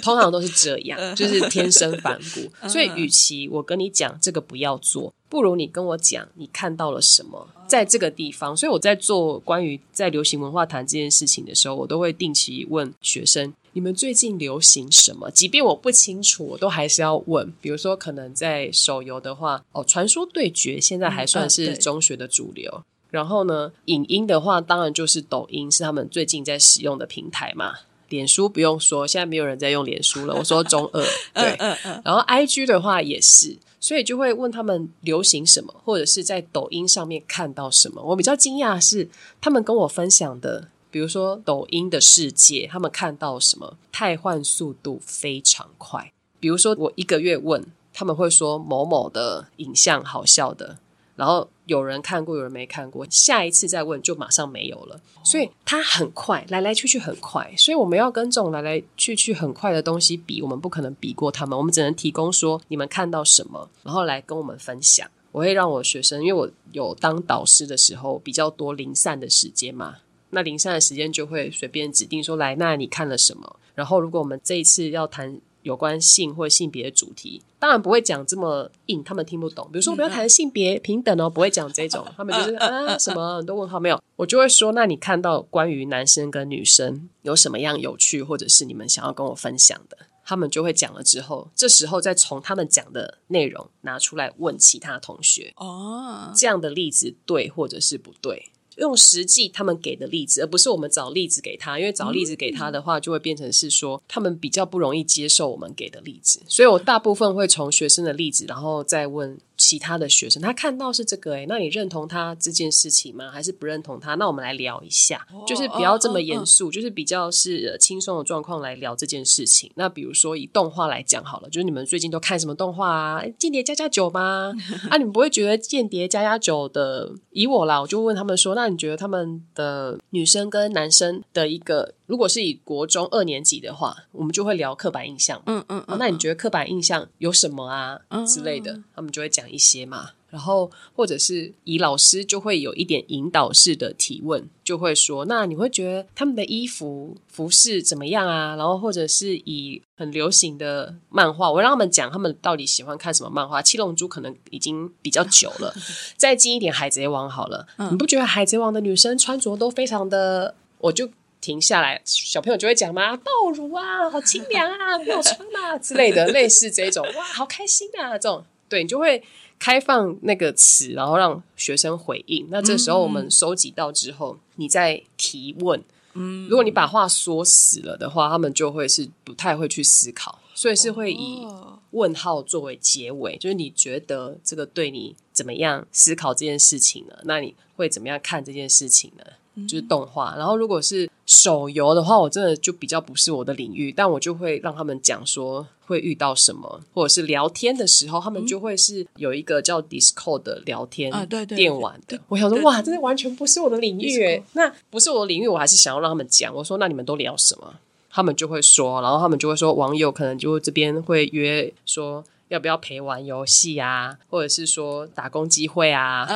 Speaker 3: 通常都是这样，就是天生反骨。所以，与其我跟你讲这个不要做，不如你跟我讲你看到了什么在这个地方。所以我在做关于在流行文化谈这件事情的时候，我都会定期问学生：你们最近流行什么？即便我不清楚，我都还是要问。比如说，可能在手游的话，哦，传说对决现在还算是中学的主流。然后呢，影音的话，当然就是抖音是他们最近在使用的平台嘛。脸书不用说，现在没有人在用脸书了。我说中二，对，然后 I G 的话也是，所以就会问他们流行什么，或者是在抖音上面看到什么。我比较惊讶是，他们跟我分享的，比如说抖音的世界，他们看到什么，太换速度非常快。比如说我一个月问，他们会说某某的影像好笑的。然后有人看过，有人没看过，下一次再问就马上没有了。所以它很快，来来去去很快。所以我们要跟这种来来去去很快的东西比，我们不可能比过他们。我们只能提供说你们看到什么，然后来跟我们分享。我会让我学生，因为我有当导师的时候比较多零散的时间嘛，那零散的时间就会随便指定说来，那你看了什么？然后如果我们这一次要谈。有关性或性别的主题，当然不会讲这么硬，他们听不懂。比如说，我们要谈性别平等哦，不会讲这种，他们就是啊什么很多问号没有，我就会说，那你看到关于男生跟女生有什么样有趣，或者是你们想要跟我分享的，他们就会讲了之后，这时候再从他们讲的内容拿出来问其他同学。哦，这样的例子对或者是不对。用实际他们给的例子，而不是我们找例子给他，因为找例子给他的话，就会变成是说他们比较不容易接受我们给的例子，所以我大部分会从学生的例子，然后再问。其他的学生，他看到是这个诶，那你认同他这件事情吗？还是不认同他？那我们来聊一下，就是不要这么严肃，就是比较是轻松的状况来聊这件事情。那比如说以动画来讲好了，就是你们最近都看什么动画啊？间谍加加九吗？啊，你们不会觉得间谍加加九的？以我啦，我就问他们说，那你觉得他们的女生跟男生的一个？如果是以国中二年级的话，我们就会聊刻板印象。嗯嗯，那你觉得刻板印象有什么啊之类的？他们就会讲一些嘛。然后或者是以老师就会有一点引导式的提问，就会说：那你会觉得他们的衣服服饰怎么样啊？然后或者是以很流行的漫画，我让他们讲他们到底喜欢看什么漫画。七龙珠可能已经比较久了，再近一点海贼王好了。你不觉得海贼王的女生穿着都非常的？我就。停下来，小朋友就会讲嘛，爆乳啊，好清凉啊，没有穿啊之类的，类似这种，哇，好开心啊，这种，对你就会开放那个词，然后让学生回应。那这时候我们收集到之后，你再提问。嗯，如果你把话说死了的话，他们就会是不太会去思考，所以是会以问号作为结尾。就是你觉得这个对你怎么样思考这件事情呢？那你会怎么样看这件事情呢？就是动画，然后如果是手游的话，我真的就比较不是我的领域，但我就会让他们讲说会遇到什么，或者是聊天的时候，他们就会是有一个叫 Discord 的聊天
Speaker 2: 啊，对对，
Speaker 3: 电玩的。我想说，哇，真的完全不是我的领域，那不是我的领域，我还是想要让他们讲。我说，那你们都聊什么？他们就会说，然后他们就会说，网友可能就这边会约说。要不要陪玩游戏啊？或者是说打工机会啊？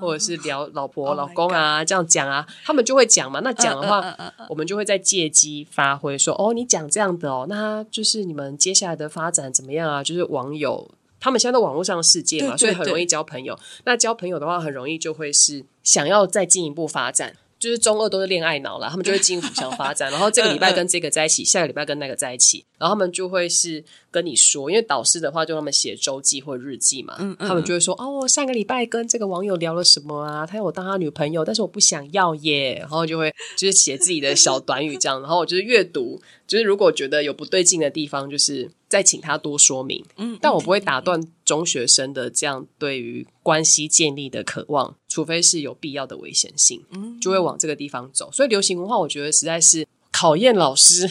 Speaker 3: 或者是聊老婆老公啊？这样讲啊，他们就会讲嘛。那讲的话，我们就会再借机发挥，说哦，你讲这样的哦，那就是你们接下来的发展怎么样啊？就是网友他们现在都网络上的世界嘛，所以很容易交朋友。那交朋友的话，很容易就会是想要再进一步发展。就是中二都是恋爱脑了，他们就会进一步想发展，然后这个礼拜跟这个在一起，下个礼拜跟那个在一起，然后他们就会是跟你说，因为导师的话就他们写周记或日记嘛，他们就会说哦，上个礼拜跟这个网友聊了什么啊？他要我当他女朋友，但是我不想要耶，然后就会就是写自己的小短语这样，然后我就是阅读，就是如果觉得有不对劲的地方，就是再请他多说明，嗯，但我不会打断中学生的这样对于关系建立的渴望，除非是有必要的危险性，嗯，就会往。往这个地方走，所以流行文化，我觉得实在是考验老师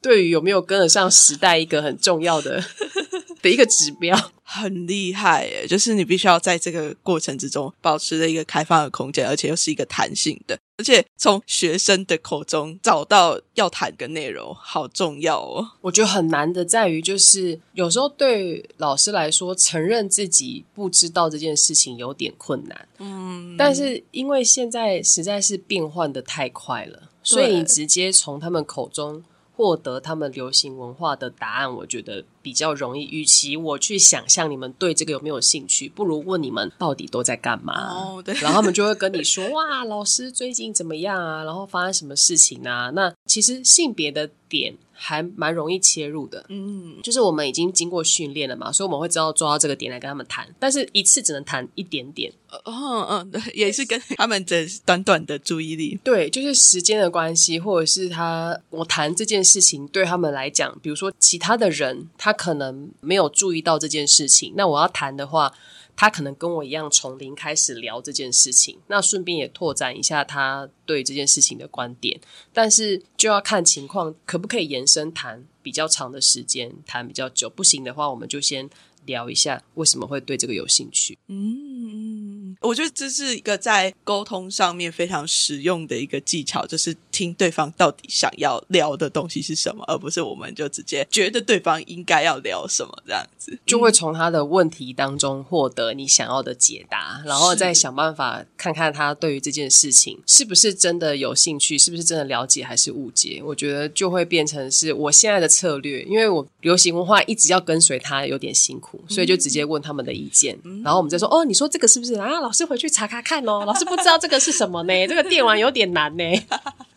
Speaker 3: 对于有没有跟得上时代一个很重要的 的一个指标。
Speaker 2: 很厉害耶！就是你必须要在这个过程之中保持着一个开放的空间，而且又是一个弹性的，而且从学生的口中找到要谈的内容，好重要哦。
Speaker 3: 我觉得很难的在于，就是有时候对老师来说，承认自己不知道这件事情有点困难。嗯，但是因为现在实在是变换的太快了，所以你直接从他们口中。获得他们流行文化的答案，我觉得比较容易。与其我去想象你们对这个有没有兴趣，不如问你们到底都在干嘛。哦，对，然后他们就会跟你说：“哇，老师最近怎么样啊？然后发生什么事情啊？”那其实性别的点。还蛮容易切入的，嗯，就是我们已经经过训练了嘛，所以我们会知道抓到这个点来跟他们谈，但是一次只能谈一点点，
Speaker 2: 嗯嗯，对，也是跟他们的短短的注意力，
Speaker 3: 对，就是时间的关系，或者是他我谈这件事情对他们来讲，比如说其他的人他他可能没有注意到这件事情，那我要谈的话。他可能跟我一样从零开始聊这件事情，那顺便也拓展一下他对这件事情的观点，但是就要看情况，可不可以延伸谈比较长的时间，谈比较久，不行的话，我们就先聊一下为什么会对这个有兴趣。
Speaker 2: 嗯。我觉得这是一个在沟通上面非常实用的一个技巧，就是听对方到底想要聊的东西是什么，而不是我们就直接觉得对方应该要聊什么这样子，
Speaker 3: 就会从他的问题当中获得你想要的解答，然后再想办法看看他对于这件事情是不是真的有兴趣，是不是真的了解还是误解。我觉得就会变成是我现在的策略，因为我流行文化一直要跟随他有点辛苦，所以就直接问他们的意见，然后我们再说哦，你说这个是不是啊？老师回去查查看哦，老师不知道这个是什么呢？这个电玩有点难呢。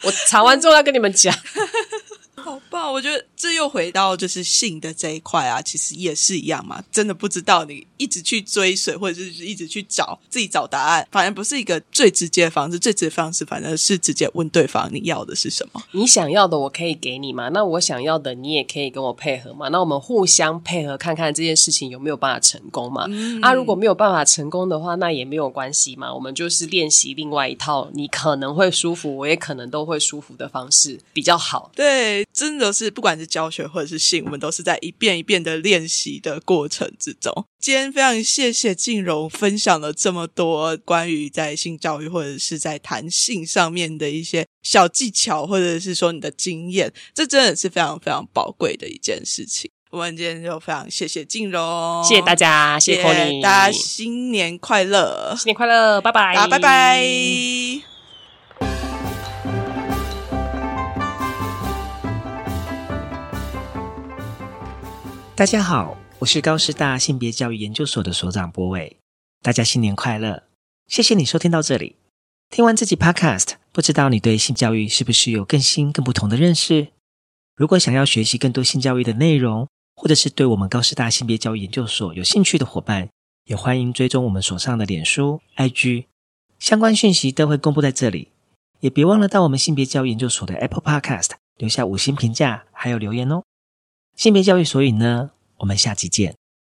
Speaker 3: 我查完之后要跟你们讲。
Speaker 2: 好棒，我觉得这又回到就是性的这一块啊，其实也是一样嘛。真的不知道你一直去追随，或者是一直去找自己找答案，反而不是一个最直接的方式。最直接的方式反正是直接问对方你要的是什么。
Speaker 3: 你想要的我可以给你嘛？那我想要的你也可以跟我配合嘛？那我们互相配合，看看这件事情有没有办法成功嘛？啊，如果没有办法成功的话，那也没有关系嘛。我们就是练习另外一套，你可能会舒服，我也可能都会舒服的方式比较好。
Speaker 2: 对，真的是不管是教学或者是信，我们都是在一遍一遍的练习的过程之中。今天非常谢谢静荣分享了这么多关于在性教育或者是在谈性上面的一些小技巧，或者是说你的经验，这真的是非常非常宝贵的一件事情。我们今天就非常谢谢静荣，
Speaker 3: 谢谢大家，谢谢
Speaker 2: 大家新年快乐，
Speaker 3: 新年快乐，拜拜，
Speaker 2: 啊，拜拜。
Speaker 4: 大家好，我是高师大性别教育研究所的所长博伟。大家新年快乐！谢谢你收听到这里。听完这集 Podcast，不知道你对性教育是不是有更新、更不同的认识？如果想要学习更多性教育的内容，或者是对我们高师大性别教育研究所有兴趣的伙伴，也欢迎追踪我们所上的脸书、IG，相关讯息都会公布在这里。也别忘了到我们性别教育研究所的 Apple Podcast 留下五星评价，还有留言哦。性别教育所以呢，我们下期见。